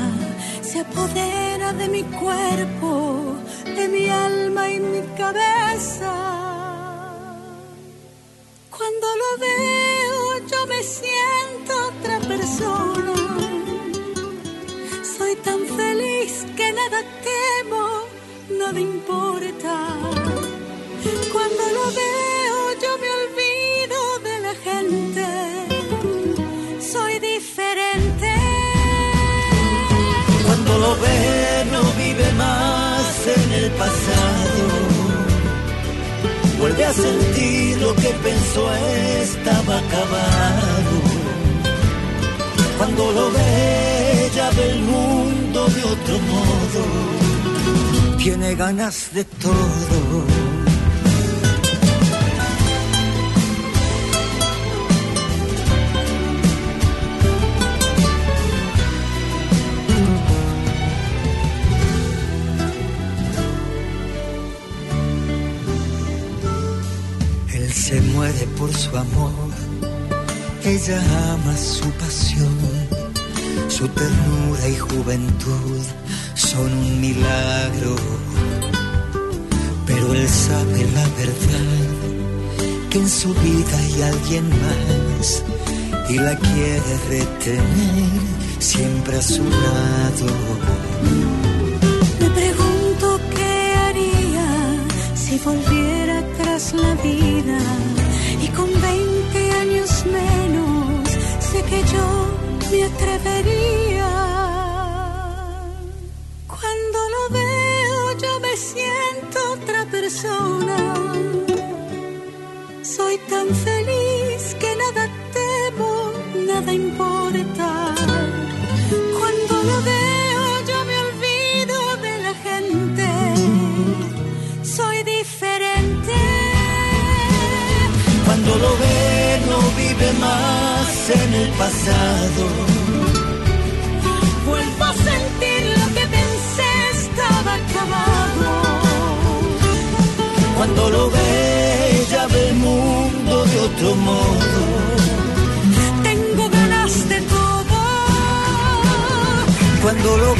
Se apodera de mi cuerpo, de mi alma y mi cabeza. Cuando lo veo yo me siento otra persona. Soy tan feliz que nada temo, nada importa. Cuando lo veo yo me olvido gente, soy diferente. Cuando lo ve no vive más en el pasado, vuelve a sentir lo que pensó estaba acabado. Cuando lo ve ya ve el mundo de otro modo, tiene ganas de todo se muere por su amor. Ella ama su pasión, su ternura y juventud son un milagro. Pero él sabe la verdad, que en su vida hay alguien más y la quiere retener siempre a su lado. Me pregunto qué haría si volviera la vida y con 20 años menos sé que yo me atrevería. Persona. Soy tan feliz que nada temo, nada importa. Cuando lo veo yo me olvido de la gente. Soy diferente lo ve no vive más en el pasado. mundo de otro modo. Tengo ganas de todo. Cuando lo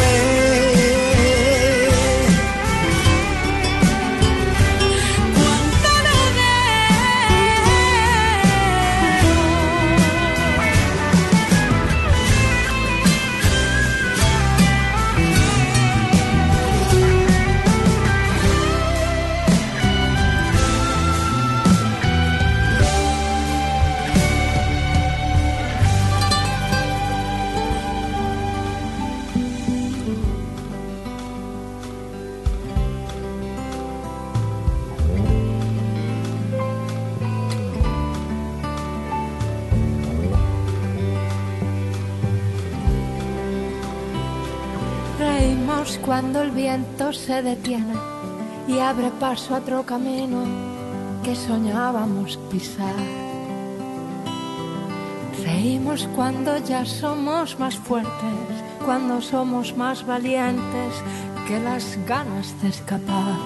se detiene y abre paso a otro camino que soñábamos pisar. Reímos cuando ya somos más fuertes, cuando somos más valientes que las ganas de escapar.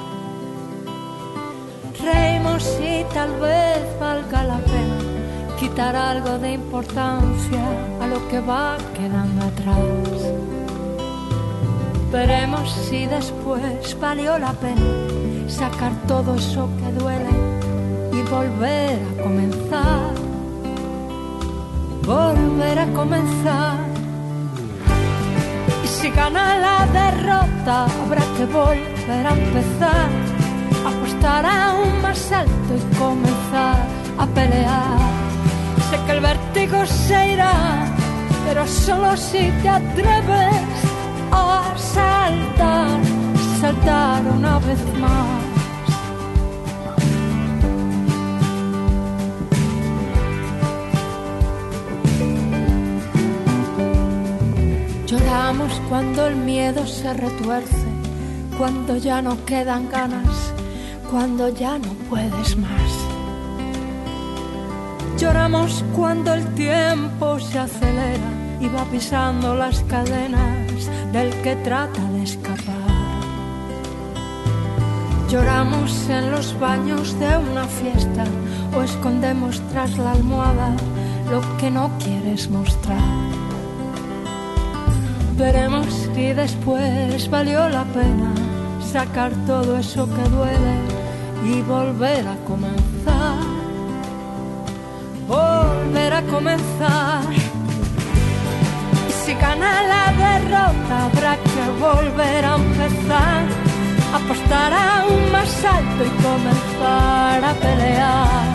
Reímos y tal vez valga la pena quitar algo de importancia a lo que va quedando atrás. Veremos si después valió la pena sacar todo eso que duele y volver a comenzar. Volver a comenzar. Y si gana la derrota, habrá que volver a empezar. Apostar aún más alto y comenzar a pelear. Sé que el vértigo se irá, pero solo si te atreves saltar, saltar una vez más. Lloramos cuando el miedo se retuerce, cuando ya no quedan ganas, cuando ya no puedes más. Lloramos cuando el tiempo se acelera y va pisando las cadenas del que trata de escapar. Lloramos en los baños de una fiesta o escondemos tras la almohada lo que no quieres mostrar. Veremos si después valió la pena sacar todo eso que duele y volver a comenzar. Volver a comenzar. Si la derrota habrá que volver a empezar. Apostar aún más alto y comenzar a pelear.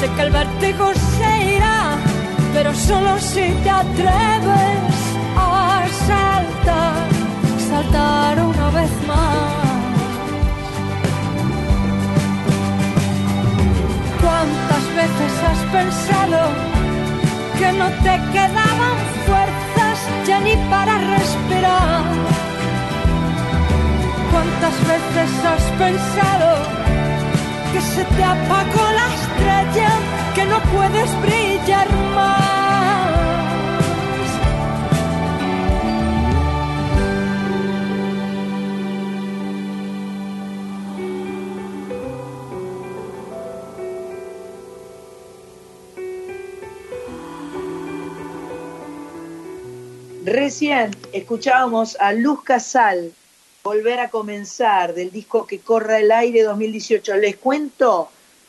Sé que el vértigo se irá, pero solo si te atreves a saltar, saltar una vez más. ¿Cuántas veces has pensado que no te ni para respirar? ¿Cuántas veces has pensado que se te apagó la estrella, que no puedes brillar más? Recién escuchábamos a Luz Casal volver a comenzar del disco que corra el aire 2018. Les cuento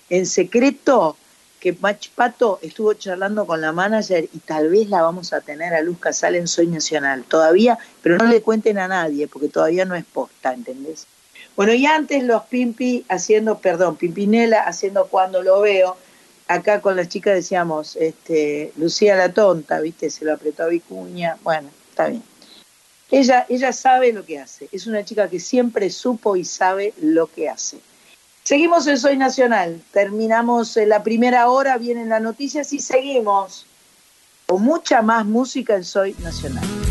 en secreto que Mach Pato estuvo charlando con la manager y tal vez la vamos a tener a Luz Casal en Soy Nacional. Todavía, pero no le cuenten a nadie porque todavía no es posta, ¿entendés? Bueno, y antes los Pimpi haciendo, perdón, Pimpinela haciendo cuando lo veo. Acá con las chicas decíamos, este, Lucía la tonta, ¿viste? Se lo apretó a Vicuña. Bueno, está bien. Ella, ella sabe lo que hace. Es una chica que siempre supo y sabe lo que hace. Seguimos en Soy Nacional. Terminamos la primera hora, vienen las noticias y seguimos con mucha más música en Soy Nacional.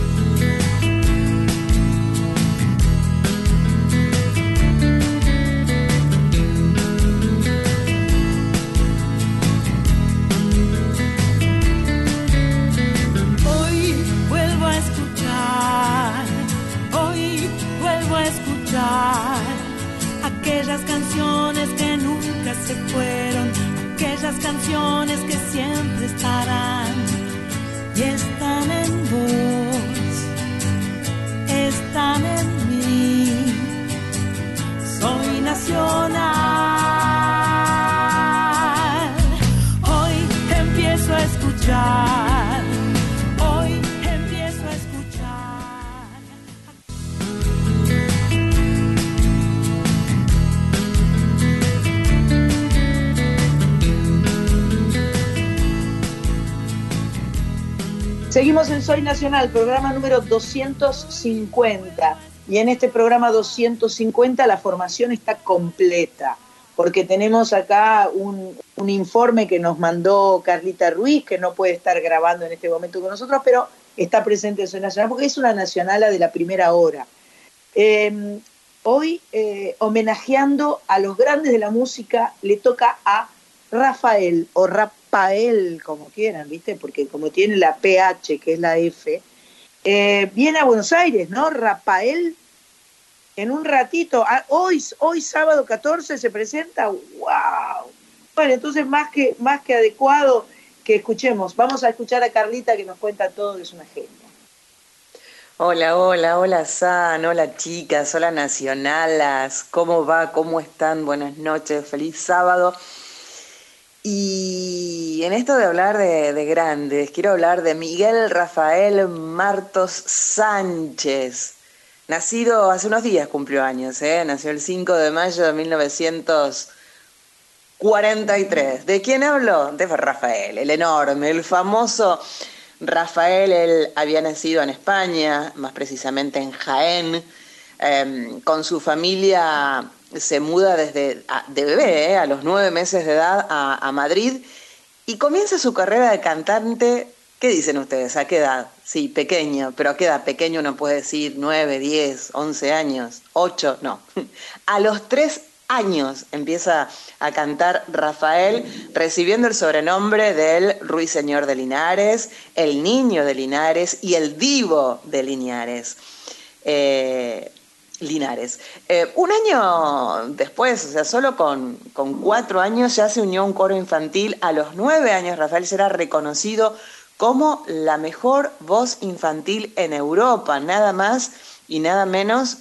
Soy Nacional, programa número 250. Y en este programa 250 la formación está completa, porque tenemos acá un, un informe que nos mandó Carlita Ruiz, que no puede estar grabando en este momento con nosotros, pero está presente en Soy Nacional, porque es una nacionala de la primera hora. Eh, hoy, eh, homenajeando a los grandes de la música, le toca a Rafael o Rafael, como quieran, ¿viste? Porque como tiene la PH, que es la F, eh, viene a Buenos Aires, ¿no? Rafael, en un ratito, ah, hoy, hoy sábado 14 se presenta, ¡wow! Bueno, entonces más que, más que adecuado que escuchemos, vamos a escuchar a Carlita que nos cuenta todo, que es una genia. Hola, hola, hola San, hola chicas, hola nacionalas, ¿cómo va? ¿Cómo están? Buenas noches, feliz sábado. Y en esto de hablar de, grandes, quiero hablar de Miguel Rafael Martos Sánchez. Nacido hace unos días, cumplió años, ¿eh? nació el 5 de mayo de 1943. ¿De quién hablo? De Rafael, el enorme, el famoso Rafael, él había nacido en España, más precisamente en Jaén. Em, con su familia se muda desde de bebé, eh, a los nueve meses de edad, a, Madrid y comienza su carrera de cantante. ¿Qué dicen ustedes? ¿A qué edad? Sí, pequeño, pero ¿a qué edad pequeño uno puede decir nueve, diez, once años, ocho? No. A los tres años empieza a cantar Rafael, recibiendo el sobrenombre del Ruiseñor de Linares, el Niño de Linares y el Divo de Linares. Eh, Linares. Eh, un año después, o sea, solo con, con, cuatro años ya se unió un coro infantil. A los nueve años Rafael será reconocido como la mejor voz infantil en Europa, nada más y nada menos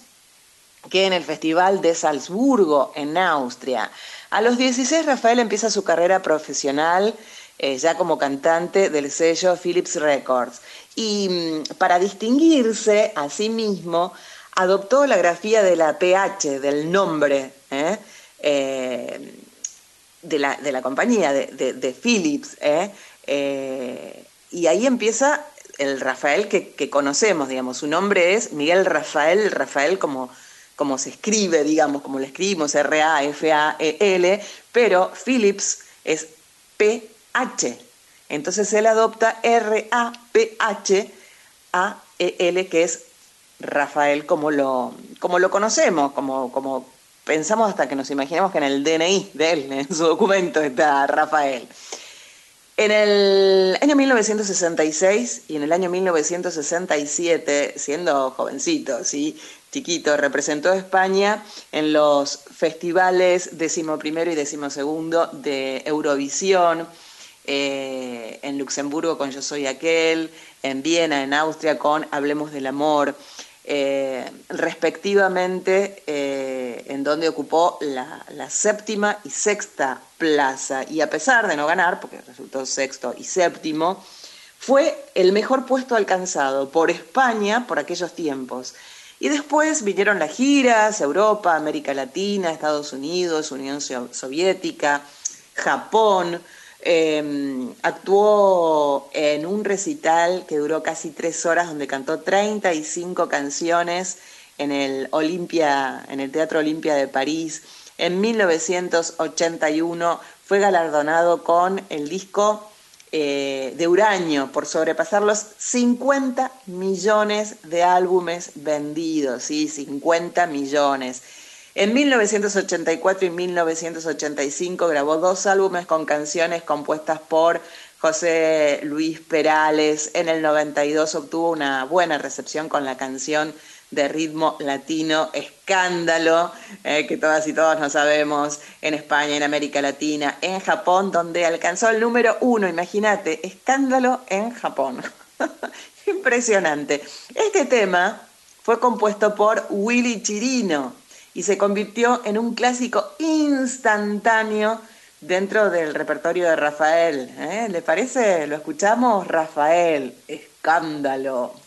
que en el Festival de Salzburgo, en Austria. A los 16 Rafael empieza su carrera profesional eh, ya como cantante del sello Philips Records. Y mm, para distinguirse a sí mismo, adoptó la grafía de la PH, del nombre ¿eh? Eh, de, la, compañía, de, Philips. y ahí empieza el Rafael que, que, conocemos, digamos. Su nombre es Miguel Rafael, Rafael como como se escribe, digamos, como lo escribimos, R-A-F-A-E-L, pero Philips es P-H. Entonces él adopta R-A-P-H-A-E-L, que es Rafael como lo, como lo conocemos, como, como pensamos hasta que nos imaginamos que en el DNI de él, en su documento, está Rafael. En el año 1966 y en el año 1967, siendo jovencito, ¿sí? chiquito, representó a España en los festivales decimoprimero y decimosegundo de Eurovisión, eh, en Luxemburgo con Yo Soy Aquel, en Viena, en Austria con Hablemos del Amor, eh, respectivamente, eh, en donde ocupó la, la, séptima y sexta plaza. Y a pesar de no ganar, porque resultó sexto y séptimo, fue el mejor puesto alcanzado por España por aquellos tiempos. Y después vinieron las giras, Europa, América Latina, Estados Unidos, Unión Soviética, Japón. Em, actuó en un recital que duró casi tres horas, donde cantó 35 canciones en el, Olimpia, en el Teatro Olimpia de París. En 1981 fue galardonado con el disco eh, de uranio por sobrepasar los 50 millones de álbumes vendidos, ¿sí? 50 millones. En 1984 y 1985 grabó dos álbumes con canciones compuestas por José Luis Perales. En el 92 obtuvo una buena recepción con la canción de ritmo latino, escándalo, eh, que todas y todos no sabemos, en España, en América Latina, en Japón, donde alcanzó el número uno, imagínate, escándalo en Japón. Impresionante. Este tema fue compuesto por Willy Chirino y se convirtió en un clásico instantáneo dentro del repertorio de Rafael. ¿eh? ¿Le parece? ¿Lo escuchamos? Rafael, escándalo.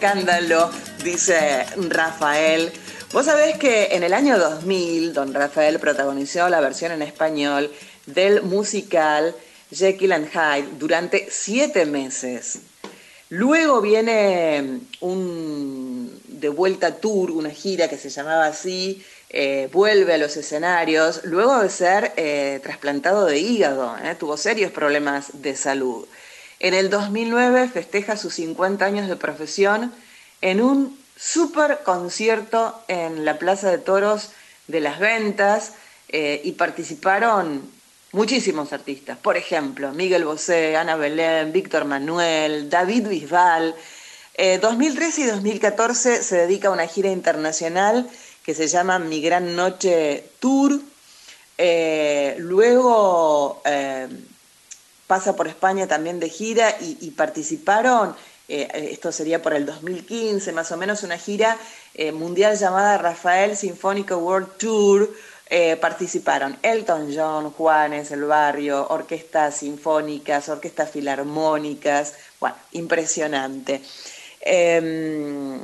escándalo, dice Rafael. Vos sabés que en el año 2000, don Rafael protagonizó la versión en español del musical Jekyll and Hyde durante siete meses. Luego viene mm, un de vuelta tour, una gira que se llamaba así, eh, vuelve a los escenarios, luego de ser eh, trasplantado de hígado, ¿eh? tuvo serios problemas de salud. En el 2009 festeja sus 50 años de profesión en un super concierto en la Plaza de Toros de las Ventas eh, y participaron muchísimos artistas. Por ejemplo, Miguel Bosé, Ana Belén, Víctor Manuel, David Bisbal. Eh, 2013 y 2014 se dedica a una gira internacional que se llama Mi Gran Noche Tour. Eh, luego pasa por España también de gira y, participaron, eh, eh, esto sería por el 2015 más o menos, una gira eh, mundial llamada Rafael Sinfónico World Tour. Participaron Elton John, Juanes, El Barrio, orquestas sinfónicas, orquestas filarmónicas, bueno, impresionante. Em,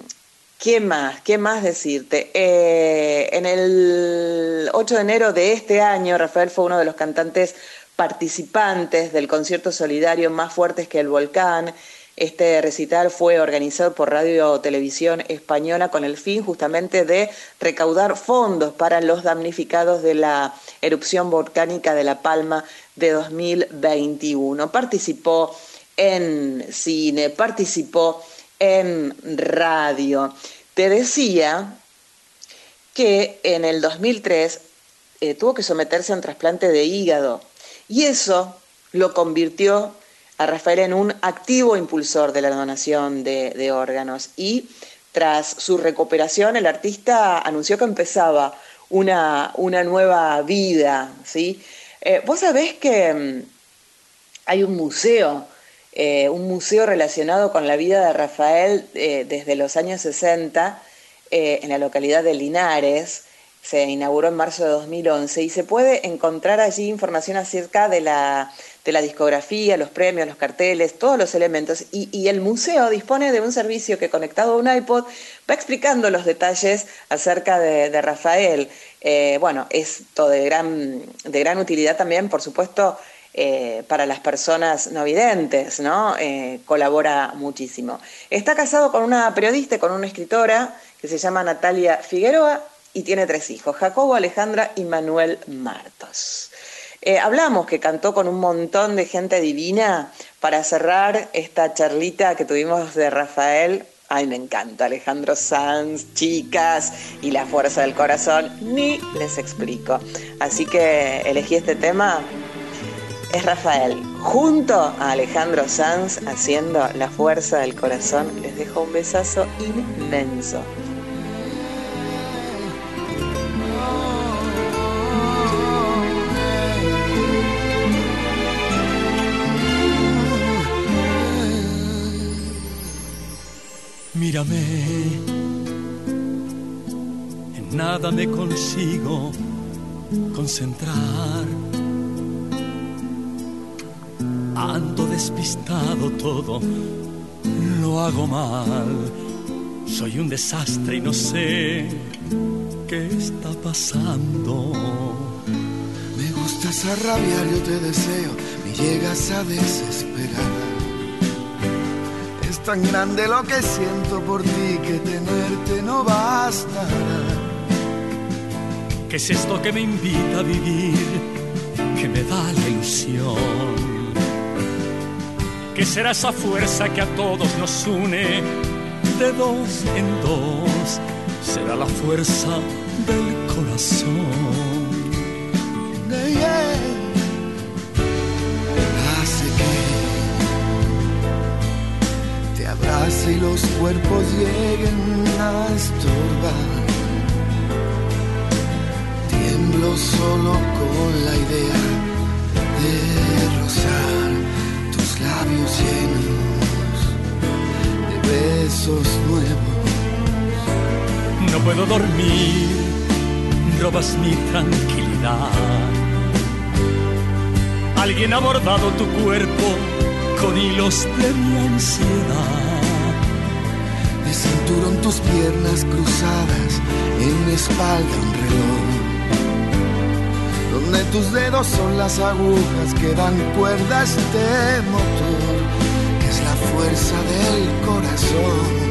¿Qué más? ¿Qué más decirte? En el 8 de enero de este año, Rafael fue uno de los cantantes participantes del concierto solidario Más Fuertes que el Volcán. Este recital fue organizado por Radio Televisión Española con el fin justamente de recaudar fondos para los damnificados de la erupción volcánica de La Palma de 2021. Participó en cine, participó en radio. Te decía que en el 2003 eh, tuvo que someterse a un trasplante de hígado y eso lo convirtió a Rafael en un activo impulsor de la donación de, órganos y tras su recuperación el artista anunció que empezaba una, una nueva vida. ¿sí? Eh, Vos sabés que mm, hay un museo eh, un museo relacionado con la vida de Rafael eh, desde los años 60 eh, en la localidad de Linares. Se inauguró en marzo de 2011 y se puede encontrar allí información acerca de la, de la discografía, los premios, los carteles, todos los elementos. Y, el museo dispone de un servicio que conectado a un iPod va explicando los detalles acerca de, Rafael. bueno, esto de gran, de gran utilidad también, por supuesto, eh, para las personas no videntes, ¿no? Eh, colabora muchísimo. Está casado con una periodista, con una escritora que se llama Natalia Figueroa y tiene tres hijos, Jacobo, Alejandra y Manuel Martos. Eh, hablamos que cantó con un montón de gente divina para cerrar esta charlita que tuvimos de Rafael. Ay, me encanta Alejandro Sanz, chicas y la fuerza del corazón, ni les explico. Así que elegí este tema es Rafael, junto a Alejandro Sanz haciendo La Fuerza del Corazón. Les dejo un besazo inmenso. Mírame, en nada me consigo concentrar Ando despistado todo, lo hago mal. Soy un desastre y no sé qué está pasando. Me gustas a rabiar, yo te deseo, me llegas a desesperar. Tan grande lo que siento por ti que tenerte no basta. ¿Qué es esto que me invita a vivir? Que me da la ilusión ¿Qué será esa fuerza que a todos nos une de dos en dos? Será la fuerza del corazón. Abrace y los cuerpos lleguen a estorbar. Tiemblo solo con la idea de rozar labios llenos de besos nuevos. No puedo dormir, robas mi tranquilidad. Alguien ha bordado tu cuerpo con hilos de mi ansiedad. Cinturón tus piernas cruzadas, en mi espalda un reloj donde tus dedos son las agujas que dan cuerda a este motor, que es la fuerza del corazón.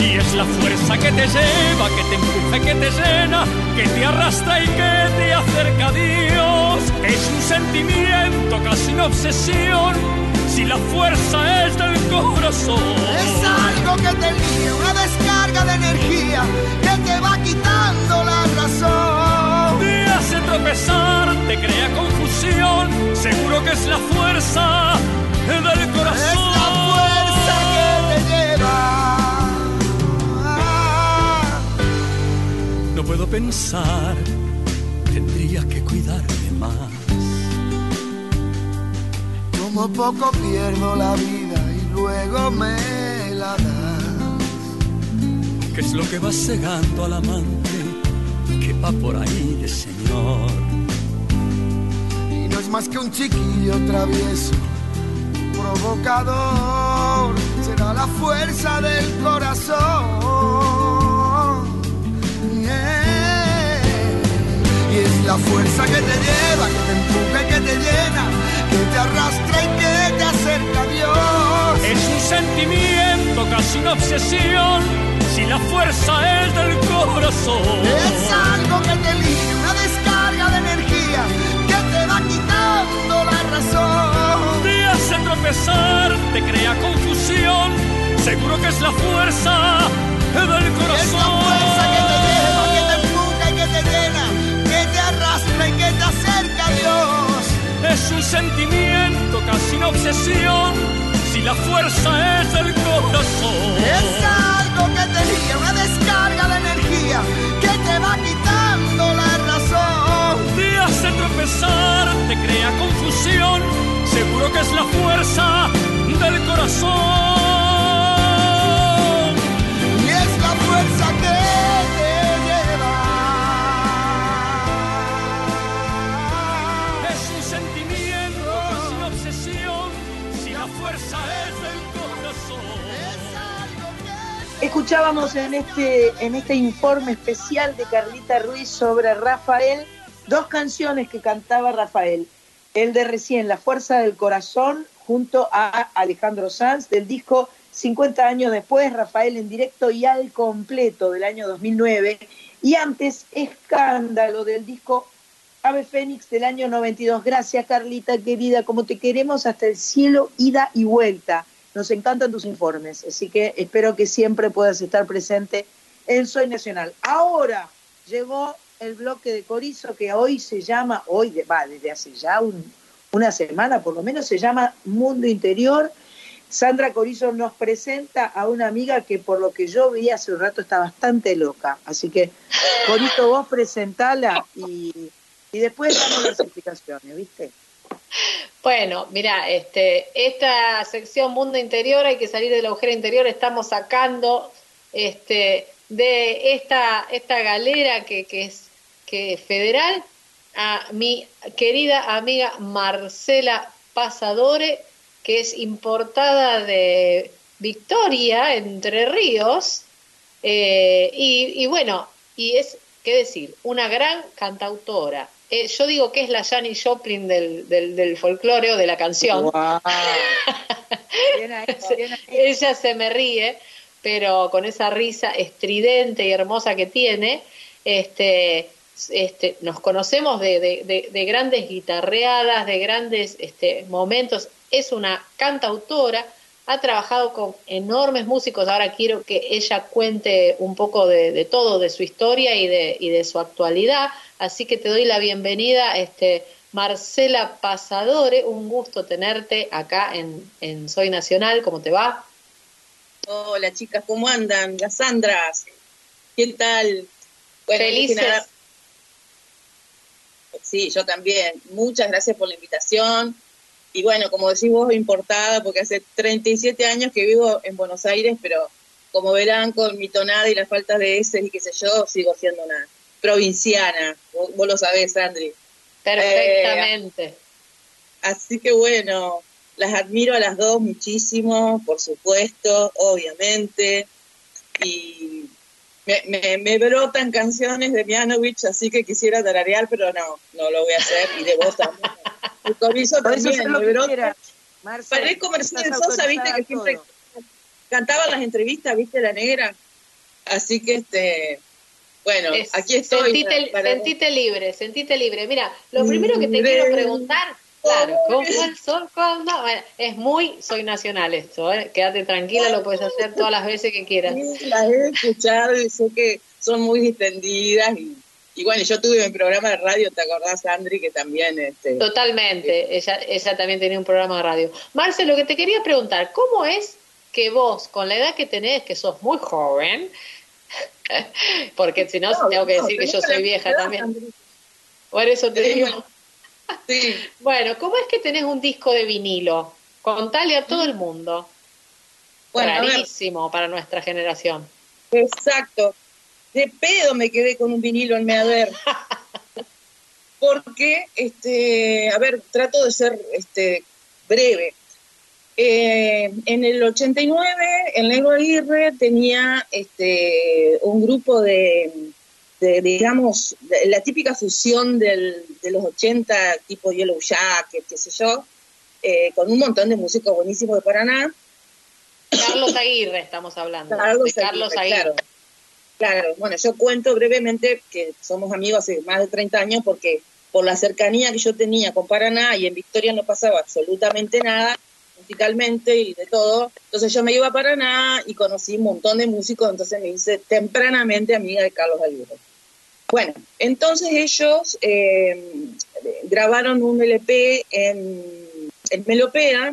Y es la fuerza que te lleva, que te empuja, que te llena, que te arrastra y que te acerca a Dios. Es un sentimiento, casi una obsesión si la fuerza es del corazón. Es algo que te guía, una descarga de energía que te va quitando la razón. Te hace tropezar, te crea confusión, seguro que es la fuerza del corazón. Es la fuerza que te lleva. No puedo pensar, tendría que cuidarme más como poco pierdo la vida y luego me la das. ¿Qué es lo que va cegando al amante que va por ahí de señor? Y no es más que un chiquillo travieso, provocador, será la fuerza del corazón. Y es la fuerza que te lleva, que te empuja y que te llena, que te arrastra y que te acerca a Dios. Es un sentimiento, casi una obsesión, si la fuerza es del corazón. Es algo que te liga, una descarga de energía que te va quitando la razón. Te hace tropezar, te crea confusión, seguro que es la fuerza del corazón. Y que te acerca a Dios. Es un sentimiento, casi una obsesión, si la fuerza es del corazón. Es algo que te liga, una descarga de energía que te va quitando la razón. Te hace tropezar, te crea confusión, seguro que es la fuerza del corazón. Y es la fuerza que Escuchábamos en este, en este informe especial de Carlita Ruiz sobre Rafael dos canciones que cantaba Rafael. El de recién, La Fuerza del Corazón, junto a Alejandro Sanz, del disco 50 años después, Rafael en directo y al completo del año 2009. Y antes, Escándalo del disco Ave Fénix del año 92. Gracias, Carlita, querida, como te queremos hasta el cielo, ida y vuelta. Nos encantan tus informes, así que espero que siempre puedas estar presente en Soy Nacional. Ahora llegó el bloque de Corizo que hoy se llama, hoy va, desde hace ya un- una semana por lo menos, se llama Mundo Interior. Sandra Corizo nos presenta a una amiga que por lo que yo vi hace un rato está bastante loca. Así que, Corizo, vos presentala y después damos las explicaciones, ¿viste? Bueno, mira, este, esta sección Mundo Interior, hay que salir del agujero interior, estamos sacando este, de esta, esta galera que, que es que es federal a mi querida amiga Marcela Pasadore, que es importada de Victoria, Entre Ríos, eh, y, y bueno, y es, qué decir, una gran cantautora. Eh, yo digo que es la Janis Joplin del, del, del folclore o de la canción. Ella se me ríe, pero con esa risa estridente y hermosa que tiene, este, este, nos conocemos de, de- de- de grandes guitarreadas, de grandes este, momentos. Es una cantautora, ha trabajado con enormes músicos. Ahora quiero que ella cuente un poco de, de todo, de su historia y de, y de su actualidad. Así que te doy la bienvenida, este, Marcela Pasadore. Un gusto tenerte acá en, en Soy Nacional. ¿Cómo te va? Hola chicas, ¿cómo andan? Las Sandras. ¿Qué tal? Bueno, Felices. nada- sí, yo también. Muchas gracias por la invitación. Y bueno, como decís vos, importada, porque hace 37 años que vivo en Buenos Aires, pero como verán, con mi tonada y la falta de ese y qué sé yo, sigo siendo una provinciana. Vos, vos lo sabés, Sandri. Perfectamente. Eh, así que bueno, las admiro a las dos muchísimo, por supuesto, obviamente. Y me, me, me brotan canciones de Mianovich, así que quisiera tararear, pero no, no lo voy a hacer. Y de vos también. Podés también, me brota. Parezco Mercedes Sosa, viste, que siempre todo. cantaba en las entrevistas, viste, la negra. Así que, este, bueno, Es- aquí estoy. Sentite, para- sentite libre, sentite libre. Mira, lo primero que te quiero preguntar, claro, ¿cómo el sol cuando? Bueno, es muy soy nacional esto, ¿eh? quédate tranquila, lo puedes hacer todas las veces que quieras. Sí, las he escuchado y sé que son muy distendidas y, y bueno, yo tuve mi programa de radio, ¿te acordás, Andri? Que también, este, Totalmente, ella, ella también tenía un programa de radio. Marce, lo que te quería preguntar, ¿cómo es que vos, con la edad que tenés, que sos muy joven, porque si no, No, tengo que no, decir que yo soy vieja edad, también. Andri. Por eso te digo. Sí. Bueno, ¿cómo es que tenés un disco de vinilo? Contale a todo el mundo. Bueno. Rarísimo para nuestra generación. Exacto. De pedo me quedé con un vinilo en mi haber. Porque, este, a ver, trato de ser este, breve. Eh, en el 89, el Negro Aguirre tenía este, un grupo de, de, digamos, la típica fusión del, de los 80, tipo Yellow Jacket, qué sé yo, eh, con un montón de músicos buenísimos de Paraná. Carlos Aguirre estamos hablando. Carlos de Carlos Aguirre, Aguirre. claro. Claro, bueno, yo cuento brevemente que somos amigos hace más de 30 años porque por la cercanía que yo tenía con Paraná y en Victoria no pasaba absolutamente nada musicalmente y de todo. Entonces yo me iba a Paraná y conocí un montón de músicos, entonces me hice tempranamente amiga de Carlos Aguirre. Bueno, entonces ellos eh, grabaron un LP en, en Melopea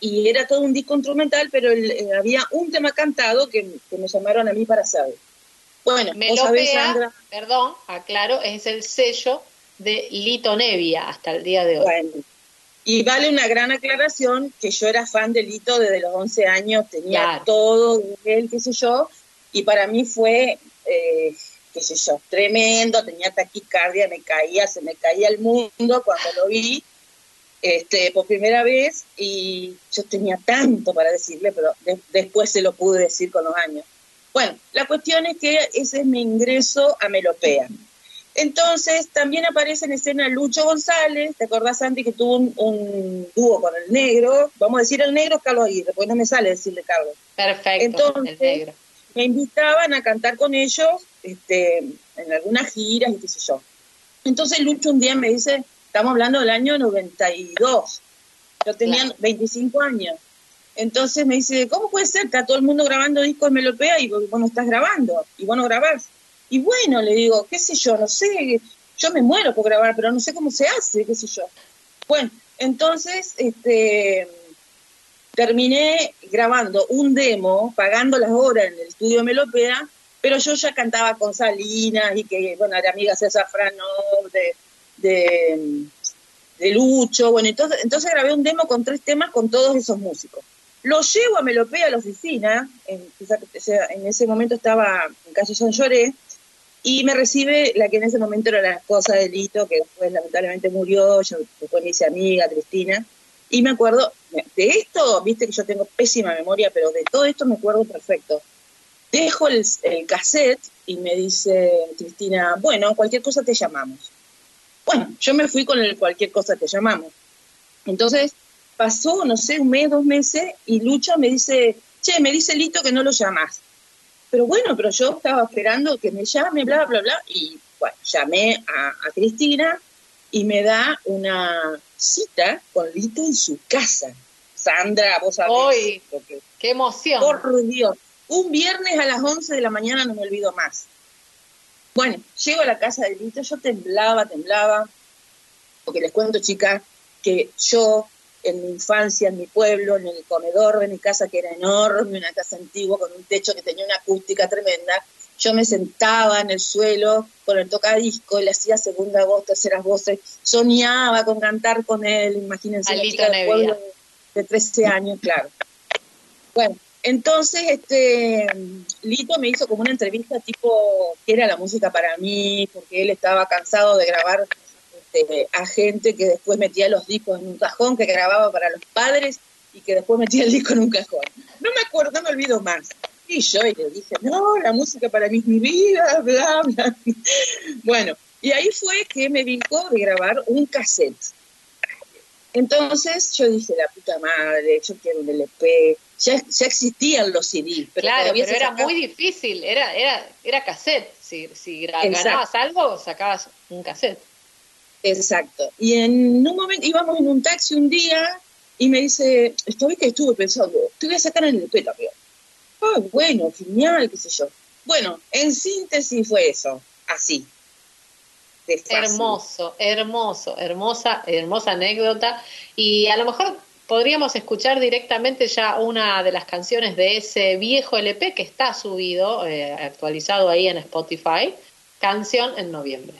y era todo un disco instrumental, pero el- eh, había un tema cantado que, que me llamaron a mí para saber. Bueno, sabés, Melopea, Sandra, perdón, aclaro, es el sello de Lito Nevia hasta el día de hoy. Bueno, y vale una gran aclaración que yo era fan de Lito desde los 11 años, tenía Claro. todo de él, qué sé yo, y para mí fue, eh, qué sé yo, tremendo, tenía taquicardia, me caía, se me caía el mundo cuando lo vi este, por primera vez y yo tenía tanto para decirle, pero de- después se lo pude decir con los años. Bueno, la cuestión es que ese es mi ingreso a Melopea. Entonces, también aparece en escena Lucho González, ¿te acordás, Santi, que tuvo un, un dúo con el negro? Vamos a decir el negro es Carlos Aguirre, porque no me sale decirle Carlos. Perfecto, Entonces, el negro. me invitaban a cantar con ellos este, en algunas giras y qué sé yo. Entonces Lucho un día me dice, estamos hablando del año 92, yo tenía 25 años. Entonces me dice, ¿cómo puede ser? Está todo el mundo grabando discos de Melopea y vos no estás grabando, y vos no grabás. Y bueno, le digo, qué sé yo, no sé, yo me muero por grabar, pero no sé cómo se hace, qué sé yo. Bueno, entonces, este, terminé grabando un demo, pagando las horas en el estudio de Melopea, pero yo ya cantaba con Salinas y que, bueno, era amiga César Franov, de, de, de Lucho, bueno, entonces, entonces grabé un demo con tres temas con todos esos músicos. Lo llevo a Melopea a la oficina, en, en ese momento estaba en calle San Lloré, y me recibe la que en ese momento era la esposa de Lito, que después lamentablemente murió, yo después me hice amiga, Cristina, y me acuerdo, de esto, viste que yo tengo pésima memoria, pero de todo esto me acuerdo perfecto. Dejo el, el cassette y me dice Cristina, bueno, cualquier cosa te llamamos. Bueno, yo me fui con el cualquier cosa te llamamos. Entonces pasó, no sé, un mes, dos meses, y Lucho me dice, che, me dice Lito que no lo llamas. Pero bueno, pero yo estaba esperando que me llame, bla, bla, bla, y bueno, llamé a, a Cristina y me da una cita con Lito en su casa. Sandra, vos sabés. Hoy, qué emoción. por Dios. Un viernes a las 11 de la mañana no me olvido más. Bueno, llego a la casa de Lito, yo temblaba, temblaba, porque les cuento, chicas, que yo en mi infancia, en mi pueblo, en el comedor de mi casa, que era enorme, una casa antigua con un techo que tenía una acústica tremenda, yo me sentaba en el suelo con el tocadisco, le hacía segunda voz, terceras voces, soñaba con cantar con él, imagínense, Alito chica del pueblo de, de 13 años, claro. Bueno, entonces este Lito me hizo como una entrevista tipo qué era la música para mí, porque él estaba cansado de grabar este, a gente que después metía los discos en un cajón, que grababa para los padres y que después metía el disco en un cajón. No me acuerdo, no me olvido más. Y yo y le dije, no, la música para mí es mi vida, bla, bla. Bueno, y ahí fue que me dijo de grabar un cassette. Entonces yo dije, la puta madre, yo quiero un LP. Ya, ya existían los CD, pero claro, pero era sacaba- muy difícil, era, era, era cassette. Si, si ganabas algo, sacabas un cassette. Exacto. Y en un momento íbamos en un taxi un día y me dice, esta vez que estuve pensando, te voy a sacar en el LP también. Ah, bueno, genial, qué sé yo. Bueno, en síntesis fue eso, así. Hermoso, hermoso, hermosa, hermosa anécdota. Y a lo mejor podríamos escuchar directamente ya una de las canciones de ese viejo LP que está subido, eh, actualizado ahí en Spotify, Canción en Noviembre.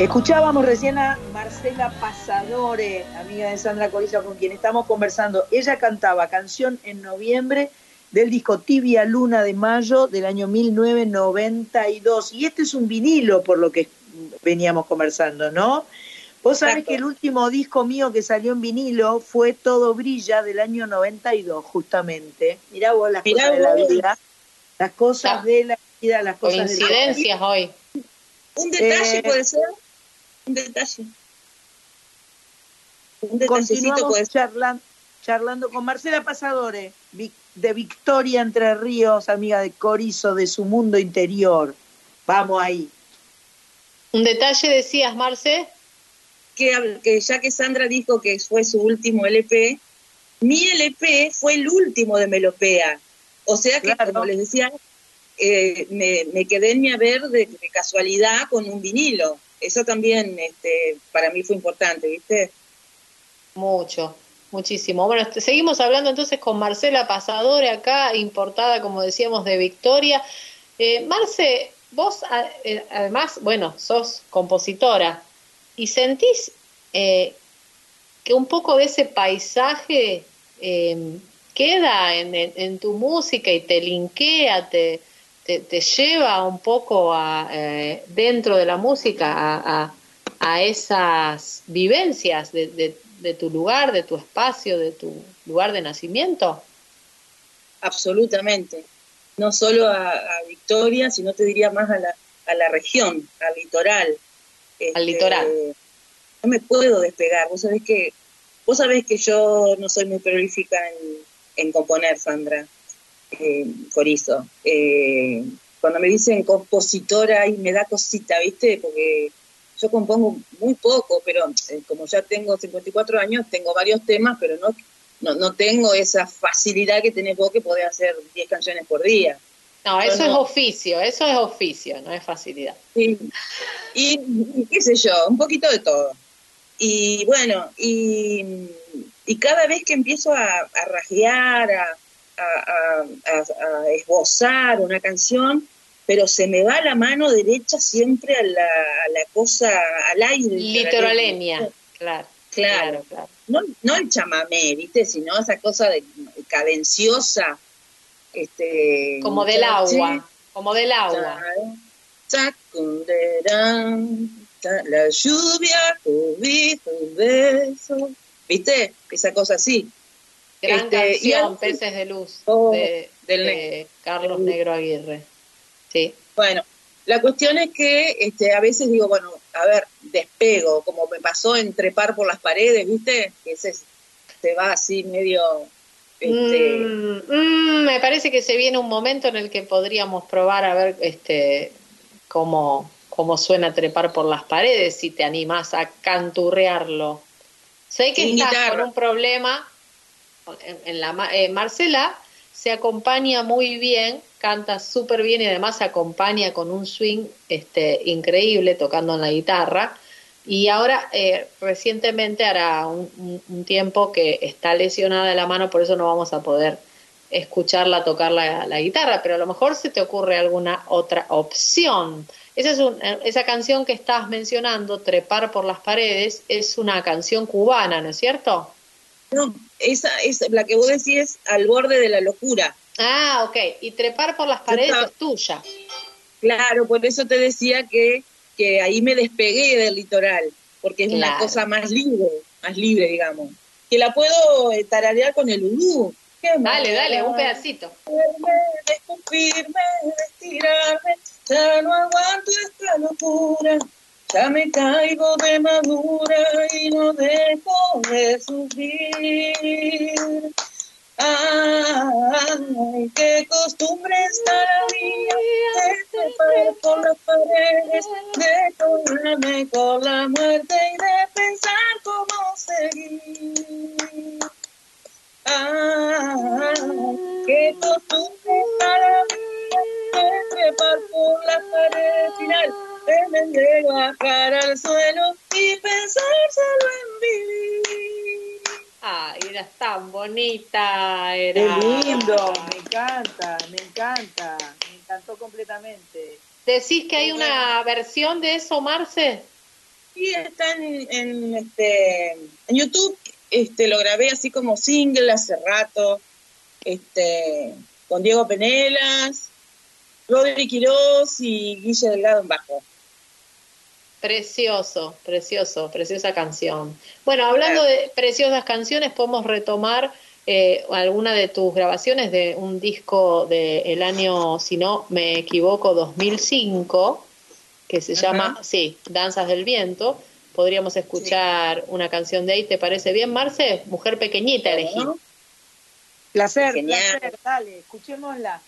Escuchábamos recién a Marcela Pasadore, amiga de Sandra Coriza, con quien estamos conversando. Ella cantaba canción en noviembre del disco Tibia Luna de Mayo del año 1992. Y este es un vinilo, por lo que veníamos conversando, ¿no? Vos sabés que el último disco mío que salió en vinilo fue Todo Brilla del año 92, justamente. Mirá vos las cosas de la vida. Las cosas de la vida, las cosas Coincidencias de la hoy. Un detalle Eh, puede ser. Un detalle. Un detallecito charlando, charlando con Marcela Pasadore, de Victoria Entre Ríos, amiga de Corizo, de su mundo interior. Vamos ahí. Un detalle decías, Marce. Que, que ya que Sandra dijo que fue su último LP, mi LP fue el último de Melopea. O sea que, como les decía, eh, me, me quedé en mi haber de, de casualidad con un vinilo. Eso también este, para mí fue importante, ¿viste? Mucho, muchísimo. Bueno, este, seguimos hablando entonces con Marcela Pasadore acá, importada, como decíamos, de Victoria. Eh, Marce, vos eh, además, bueno, sos compositora y sentís eh, que un poco de ese paisaje eh, queda en, en- tu música y te linkea, te, te lleva un poco a, eh, dentro de la música a, a- a esas vivencias de, de- de tu lugar, de tu espacio, de tu lugar de nacimiento? Absolutamente. No solo a, Victoria, sino te diría más a la, a la región, al litoral. Este, litoral. No me puedo despegar. Vos sabés que, vos sabés que yo no soy muy prolífica en, en componer, Sandra Corizo. Eh, cuando me dicen compositora y me da cosita, ¿viste? Porque yo compongo muy poco, pero eh, como ya tengo 54 años, tengo varios temas, pero no, no, no tengo esa facilidad que tenés vos que podés hacer 10 canciones por día. No, eso es oficio, eso es oficio, no es facilidad. Sí. Y, y qué sé yo, un poquito de todo. Y bueno, y, y cada vez que empiezo a, a rasguear, a, a, a- a- a esbozar una canción, pero se me va la mano derecha siempre a la, a la cosa, al aire. Litoraleña, claro. Claro, No, no el chamamé, ¿viste? Sino esa cosa de cadenciosa. Este, Como del agua, como del agua. La lluvia, un beso. ¿Viste? Esa cosa así. Gran Este, canción, Peces de Luz, Oh, de, del de Carlos Negro Aguirre. Sí. Bueno, la cuestión es que este, a veces digo, bueno, a ver, despego, como me pasó en trepar por las paredes, ¿viste? Que ese se va así medio... Este, Mm, mm, me parece que se viene un momento en el que podríamos probar a ver este cómo, cómo suena trepar por las paredes, si te animás a canturrearlo. Sé que Sin estás guitarra. con un problema. En, la, eh, Marcela se acompaña muy bien, canta súper bien y además se acompaña con un swing este, increíble tocando en la guitarra. Y ahora, eh, recientemente, hará un, tiempo que está lesionada de la mano, por eso no vamos a poder escucharla tocar la, guitarra, pero a lo mejor se te ocurre alguna otra opción. Esa, es un- esa canción que estás mencionando, Trepar por las paredes, es una canción cubana, ¿no es cierto? No, esa es la que vos decís es al borde de la locura. Ah, ok. Y Trepar por las paredes estaba- es tuya. Claro, por eso te decía que, que ahí me despegué del litoral, porque es una Claro. cosa más libre, más libre, digamos. Que la puedo eh, tararear con el. ¿Qué Dale, dale, un pedacito. de escupirme, de estirarme, ya no aguanto esta locura, ya me caigo de madura y no dejo de sufrir. Ay, qué costumbre mía de trepar por las paredes, de colgarme con la muerte y de pensar cómo seguir. Ay, qué costumbre mí de trepar por la pared final, de bajar al suelo y pensar solo en vivir. Ay, eras tan bonita, Qué era. lindo, me encanta, me encanta, me encantó completamente. ¿Decís que hay una versión de eso, Marce? Sí, está en, en, este, en YouTube. Este, lo grabé así como single hace rato, este, con Diego Penelas, Rodri Quiroz y Guille Delgado en bajo. Precioso, precioso, preciosa canción. Bueno, hablando de preciosas canciones, podemos retomar eh, alguna de tus grabaciones de un disco del año, si no me equivoco, 2005, que se llama, sí, Danzas del Viento. Podríamos escuchar una canción de ahí, ¿te parece bien, Marce? Mujer pequeñita elegí. Placer, placer, dale, escuchémosla.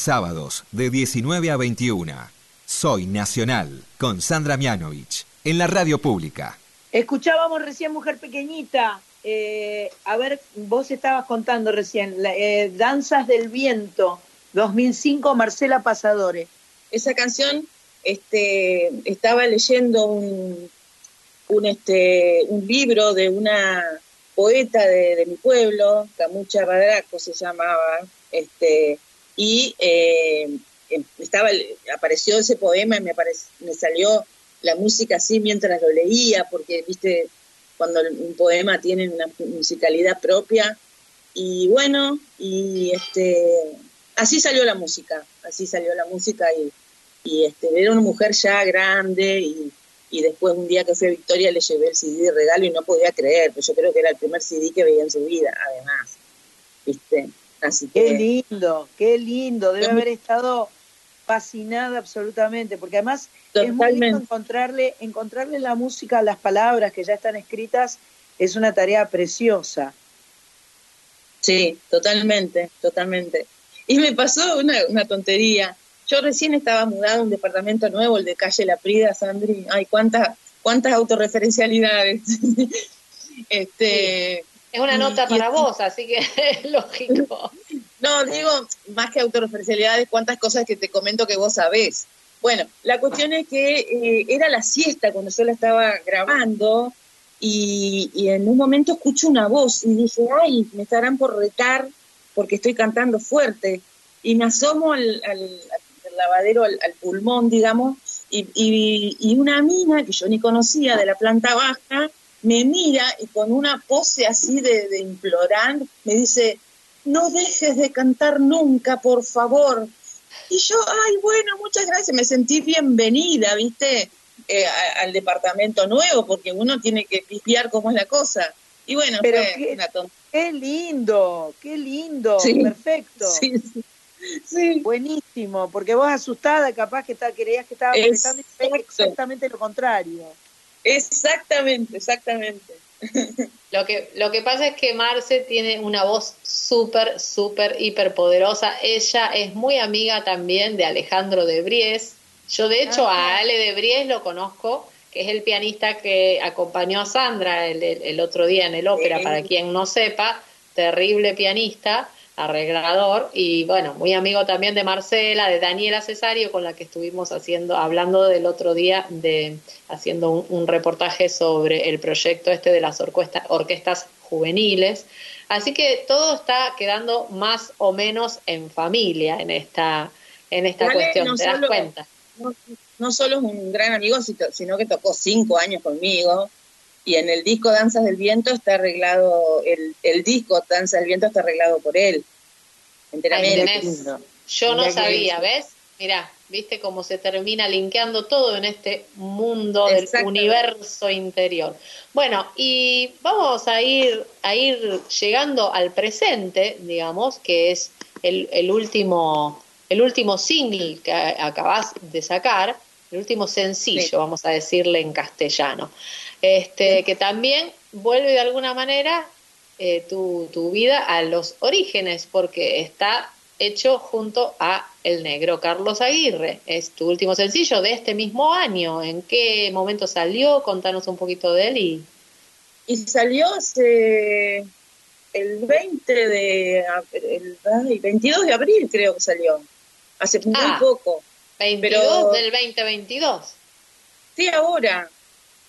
Sábados de 19 a 21. Soy Nacional con Sandra Mianovich en la radio pública. Escuchábamos recién Mujer Pequeñita. Eh, a ver, vos estabas contando recién, eh, Danzas del Viento, 2005, Marcela Pasadore. Esa canción, este, estaba leyendo un, un, este, un libro de una poeta de, de mi pueblo, Camucha Radraco se llamaba, este, y eh, em, estaba, apareció ese poema y me, me salió la música así mientras lo leía, porque, viste, cuando un poema tiene una musicalidad propia, y bueno, y este, así salió la música, así salió la música y, y este, era una mujer ya grande y, y después un día que fui a Victoria le llevé el CD de regalo y no podía creer, pues yo creo que era el primer CD que veía en su vida, además, viste, Qué lindo, qué lindo, debe haber estado fascinada absolutamente, porque además es muy lindo encontrarle, encontrarle la música a las palabras que ya están escritas, es una tarea preciosa. Sí, totalmente, totalmente. Y me pasó una, una tontería. Yo recién estaba mudado a un departamento nuevo, el de calle La Prida, Sandri. Ay, cuántas, cuántas autorreferencialidades. este, es una nota para vos, así que es lógico. No, digo, más que autorreferencialidades, cuántas cosas que te comento que vos sabés. Bueno, la cuestión es que eh, era la siesta cuando yo la estaba grabando y, en un momento escucho una voz y dije, ay, me estarán por retar porque estoy cantando fuerte. Y me asomo al, lavadero, al, pulmón, digamos, y, y, una mina que yo ni conocía de la planta baja me mira y con una pose así de, de implorar me dice, no dejes de cantar nunca, por favor. Y yo, ay, bueno, muchas gracias, me sentí bienvenida, ¿viste? Eh, al departamento nuevo, porque uno tiene que pifiar cómo es la cosa. Y bueno, Pero qué, qué lindo, qué lindo, perfecto. Sí, Buenísimo, porque vos asustada capaz que está, creías que estaba pensando exactamente lo contrario. Exactamente, exactamente. Lo que, lo que pasa es que Marce tiene una voz súper, súper, hiper poderosa. Ella es muy amiga también de Alejandro de Bries. Yo, de hecho, a Ale de Bries lo conozco, que es el pianista que acompañó a Sandra el, el, otro día en el ópera, para quien no sepa, terrible pianista arreglador y bueno, muy amigo también de Marcela, de Daniela Cesario, con la que estuvimos haciendo, hablando del otro día, de haciendo un, reportaje sobre el proyecto este de las orquestas juveniles. Así que todo está quedando más o menos en familia en esta, en esta cuestión, ¿te das cuenta? No, solo es un gran amigo, sino que tocó cinco años conmigo. Y en el disco Danzas del Viento está arreglado, el, el disco Danzas del Viento está arreglado por él. Enteramente. Yo no sabía, ¿ves? Mirá, viste cómo se termina linkeando todo en este mundo del universo interior. Bueno, y vamos a ir, a ir llegando al presente, digamos, que es el, el último, el último single que acabas de sacar, el último sencillo, vamos a decirle en castellano, este, que también vuelve de alguna manera eh, tu, tu vida a los orígenes, porque está hecho junto a el negro Carlos Aguirre. Es tu último sencillo de este mismo año. ¿En qué momento salió? Contanos un poquito de él. Y, y salió hace el 20 de el, 22 de abril creo que salió. Hace muy ah, poco. 22 del 2022. Sí, ahora.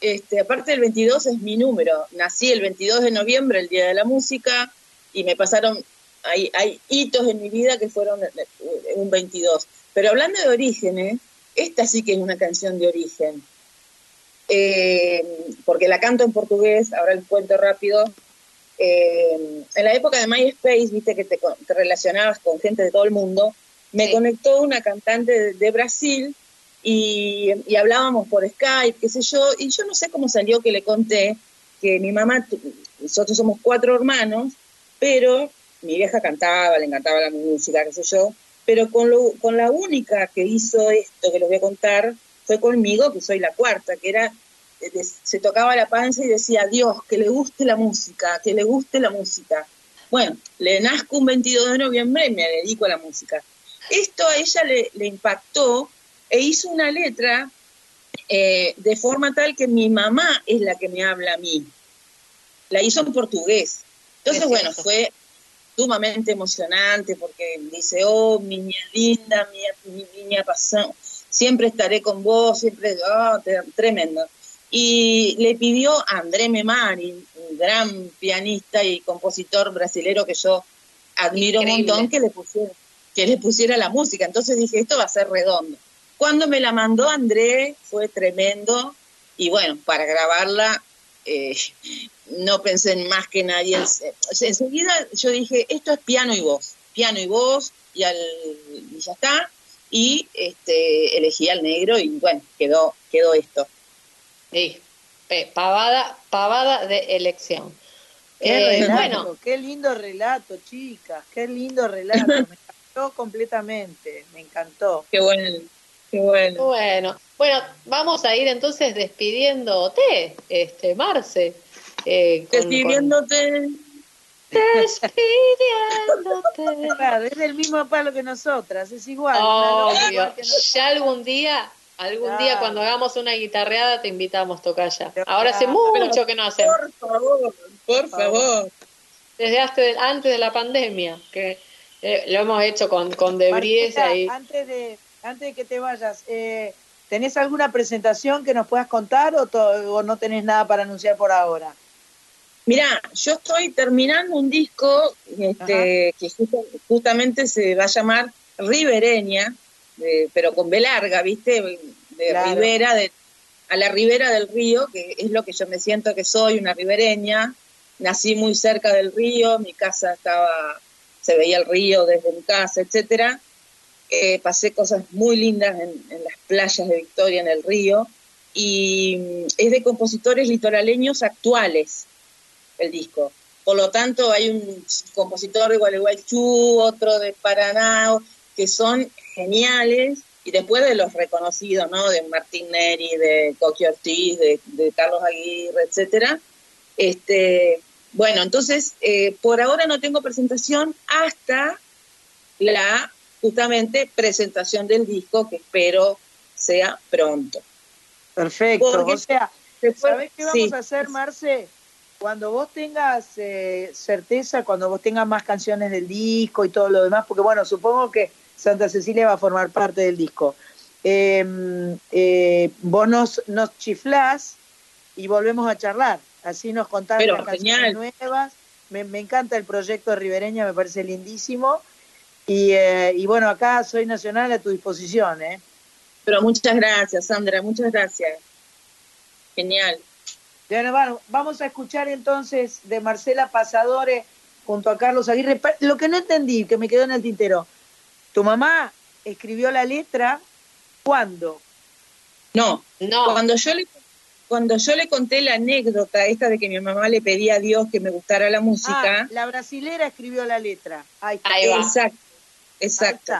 Este, aparte del 22 es mi número. Nací el 22 de noviembre, el Día de la Música, y me pasaron, hay, hay hitos en mi vida que fueron eh, un 22. Pero hablando de orígenes, esta sí que es una canción de origen. Eh, porque la canto en portugués, ahora el cuento rápido. Eh, en la época de MySpace, viste que te, relacionabas con gente de todo el mundo, me conectó una cantante de Brasil y, hablábamos por Skype, qué sé yo, y yo no sé cómo salió que le conté que mi mamá, nosotros somos cuatro hermanos, pero mi vieja cantaba, le encantaba la música, qué sé yo, pero con, lo, con la única que hizo esto que les voy a contar fue conmigo, que soy la cuarta, que era, eh, se tocaba la panza y decía, Dios, que le guste la música, que le guste la música. Bueno, le nazco un 22 de noviembre y me dedico a la música. Esto a ella le, le impactó e hizo una letra eh, de forma tal que mi mamá es la que me habla a mí. La hizo en portugués. Entonces, bueno, fue sumamente emocionante porque dice, oh, niña linda, mi, niña pasó, siempre estaré con vos, siempre, oh, tremendo. Y le pidió a André Memari, un gran pianista y compositor brasilero que yo admiro un montón, que le, pusiera, que le pusiera la música. Entonces dije, esto va a ser redondo. Cuando me la mandó André fue tremendo y bueno, para grabarla eh, no pensé en más que nadie. Enseguida yo dije, esto es piano y voz, piano y voz y, al, ya está. Y este, elegí al negro y bueno, quedó, quedó esto. Sí, pavada, pavada de elección. Qué, eh, bueno. qué lindo relato, chicas, qué lindo relato. me encantó completamente, me encantó. Qué bueno bueno. Bueno, bueno, vamos a ir entonces despidiéndote, este, Marce. Eh, Despidiéndote. Despidiéndote. es el mismo palo que nosotras, es igual. Obvio. Ya algún día, algún día cuando hagamos una guitarreada te invitamos, Tocaya. Ahora hace mucho que no hacemos. Por favor, por favor. Desde antes de la pandemia, que Eh, lo hemos hecho con, con Debris ahí. Antes de, antes de que te vayas, eh, ¿tenés alguna presentación que nos puedas contar o, o no tenés nada para anunciar por ahora? Mira, yo estoy terminando un disco este, que justamente se va a llamar Ribereña, pero con B larga, ¿viste? De ribera, de, a la ribera del río, que es lo que yo me siento que soy, una ribereña. Nací muy cerca del río, mi casa estaba, se veía el río desde mi casa, etcétera. Pasé cosas muy lindas en, en las playas de Victoria, en el río, y mm, es de compositores litoraleños actuales el disco. Por lo tanto, hay un compositor de Gualeguaychú, otro de Paraná, que son geniales, y después de los reconocidos, ¿no? De Martín Neri, de Coqui Ortiz, de, Carlos Aguirre, etcétera. Este, bueno, entonces, eh, por ahora no tengo presentación hasta la, justamente, presentación del disco, que espero sea pronto. Perfecto. o sea, ¿sabés qué vamos a hacer, Marce? cuando vos tengas eh, certeza, cuando vos tengas más canciones del disco y todo lo demás, porque bueno, supongo que Santa Cecilia va a formar parte del disco, em, eh, vos nos, nos chiflás y volvemos a charlar, así nos contás las canciones nuevas. Me, encanta el proyecto Ribereña, me parece lindísimo. Y, eh, y bueno, acá soy nacional a tu disposición. ¿eh? Pero muchas gracias, Sandra, muchas gracias. Genial. Bueno, vamos a escuchar entonces de Marcela Pasadore junto a Carlos Aguirre. Lo que no entendí, que me quedó en el tintero. ¿Tu mamá escribió la letra cuándo? No, no. Cuando yo le cuando yo le conté la anécdota esta de que mi mamá le pedía a Dios que me gustara la música. Ah, la brasilera escribió la letra. Ahí está. Exacto. Exacto.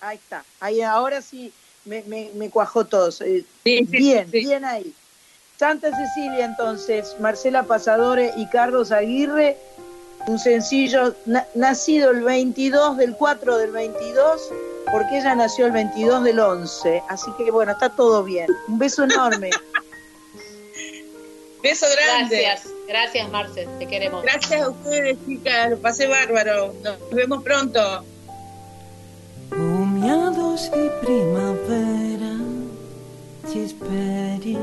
Ahí está. Ahí ahora sí me, me, cuajó todo. Eh, bien, bien ahí. Santa Cecilia entonces, Marcela Pasadore y Carlos Aguirre, un sencillo nacido el 22 del 4 del 22, porque ella nació el 22 del 11, así que bueno, está todo bien. Un beso enorme. beso grande. Gracias, gracias Marce, te queremos. Gracias a ustedes chicas, lo pasé bárbaro, nos vemos pronto. Y primavera te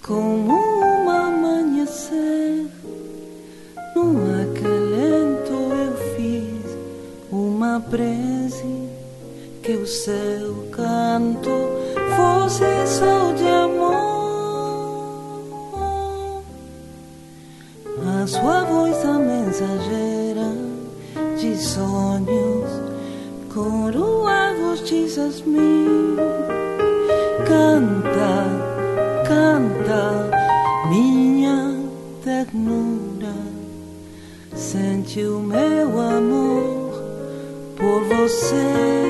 como um amanhecer. No acalento eu fiz uma prece que o seu canto fosse só de amor. A sua voz a mensageira de sonhos coroados de jasmim canta canta minha ternura, sente o meu amor por você.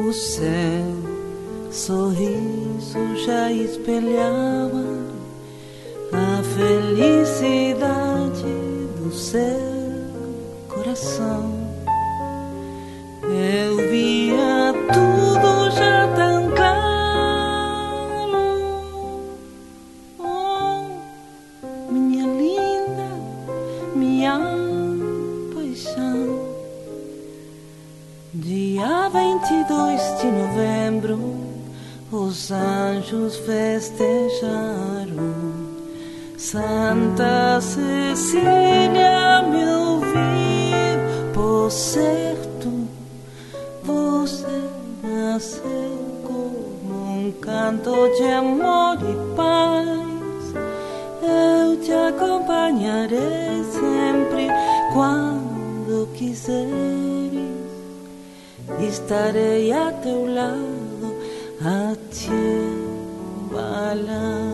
O céu, sorriso já espelhava a felicidade do seu coração. Eu via tudo já tão claro. Oh, minha linda, minha paixão. Dia 22 de novembro, os anjos festejaram. Santa Cecília me ouviu por certo você nasceu como um canto de amor e paz. Eu te acompanharei sempre quando quiseres. Estarei a teu lado a te embalar.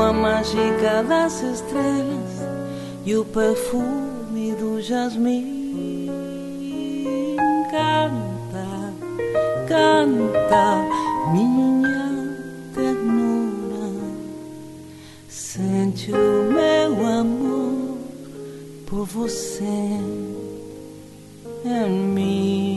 A mágica das estrelas e o perfume do jasmim canta, canta minha ternura. Sente o meu amor por você em mim.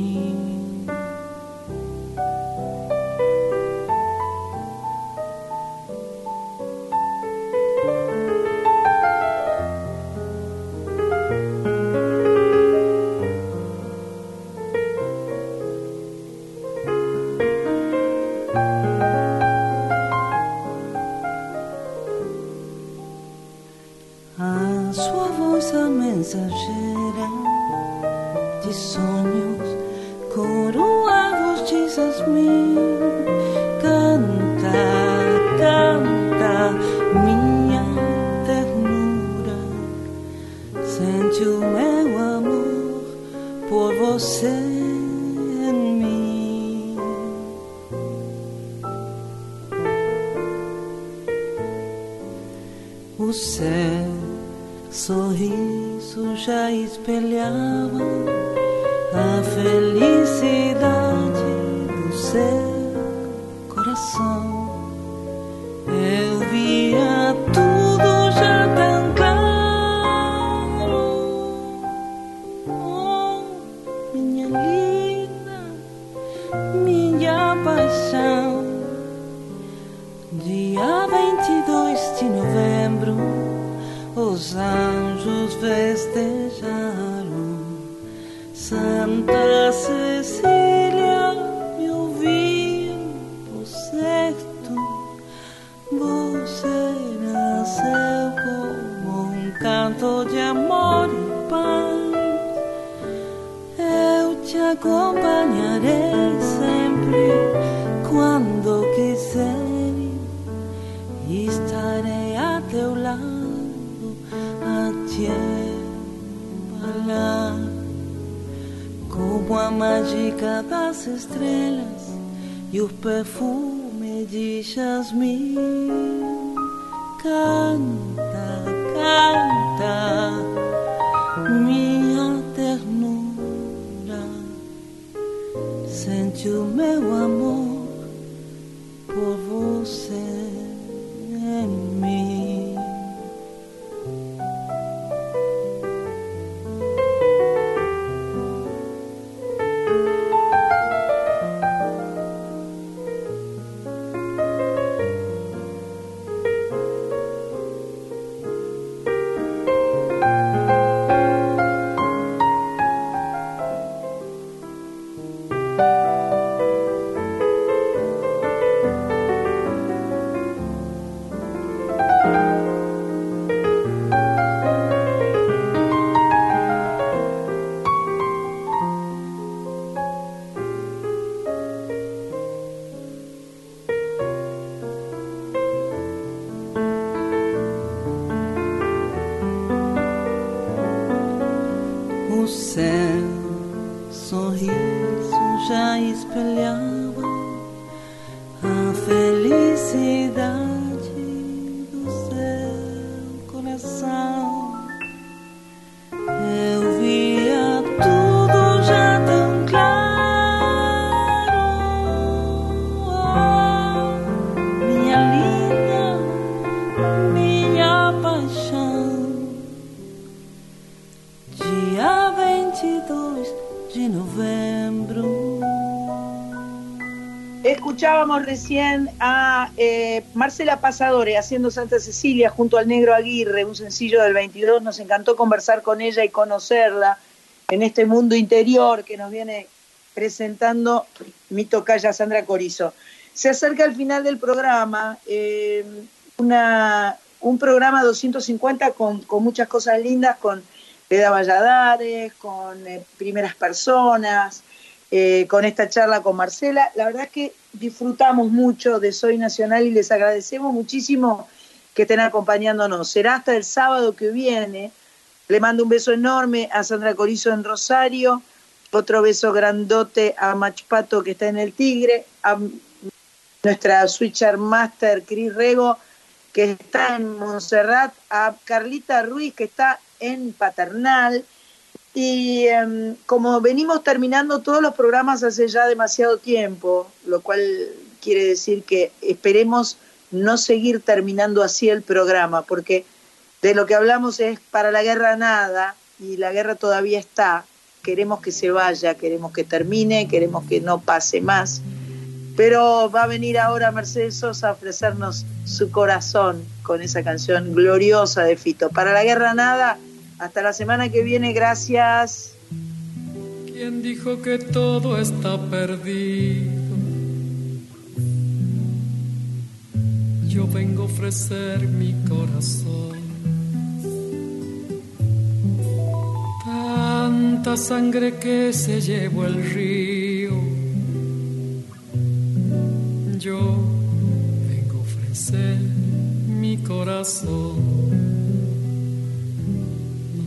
Escuchábamos recién a eh, Marcela Pasadore haciendo Santa Cecilia junto al Negro Aguirre, un sencillo del 22. Nos encantó conversar con ella y conocerla en este mundo interior que nos viene presentando mi tocaya Sandra Corizo. Se acerca el final del programa, eh, un programa 250 con, con muchas cosas lindas, con Leda Valladares, con eh, primeras personas, eh, con esta charla con Marcela. La verdad es que disfrutamos mucho de Soy Nacional y les agradecemos muchísimo que estén acompañándonos. Será hasta el sábado que viene. Le mando un beso enorme a Sandra Corizo en Rosario, otro beso grandote a Machpato que está en el Tigre, a nuestra switcher master Cris Rego que está en Montserrat, a Carlita Ruiz que está en Paternal. Y em, como venimos terminando todos los programas hace ya demasiado tiempo, lo cual quiere decir que esperemos no seguir terminando así el programa, porque de lo que hablamos es para la guerra nada y la guerra todavía está. Queremos que se vaya, queremos que termine, queremos que no pase más. Pero va a venir ahora Mercedes Sosa a ofrecernos su corazón con esa canción gloriosa de Fito. Para la guerra nada, hasta la semana que viene, gracias. ¿Quién dijo que todo está perdido? Yo vengo a ofrecer mi corazón. tanta sangre que se llevó el río. Yo vengo a ofrecer mi corazón.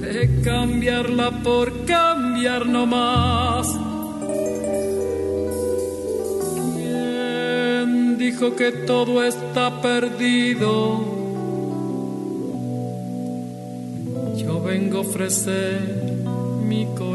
de cambiarla por cambiar no más. ¿Quién dijo que todo está perdido? Yo vengo a ofrecer mi corazón.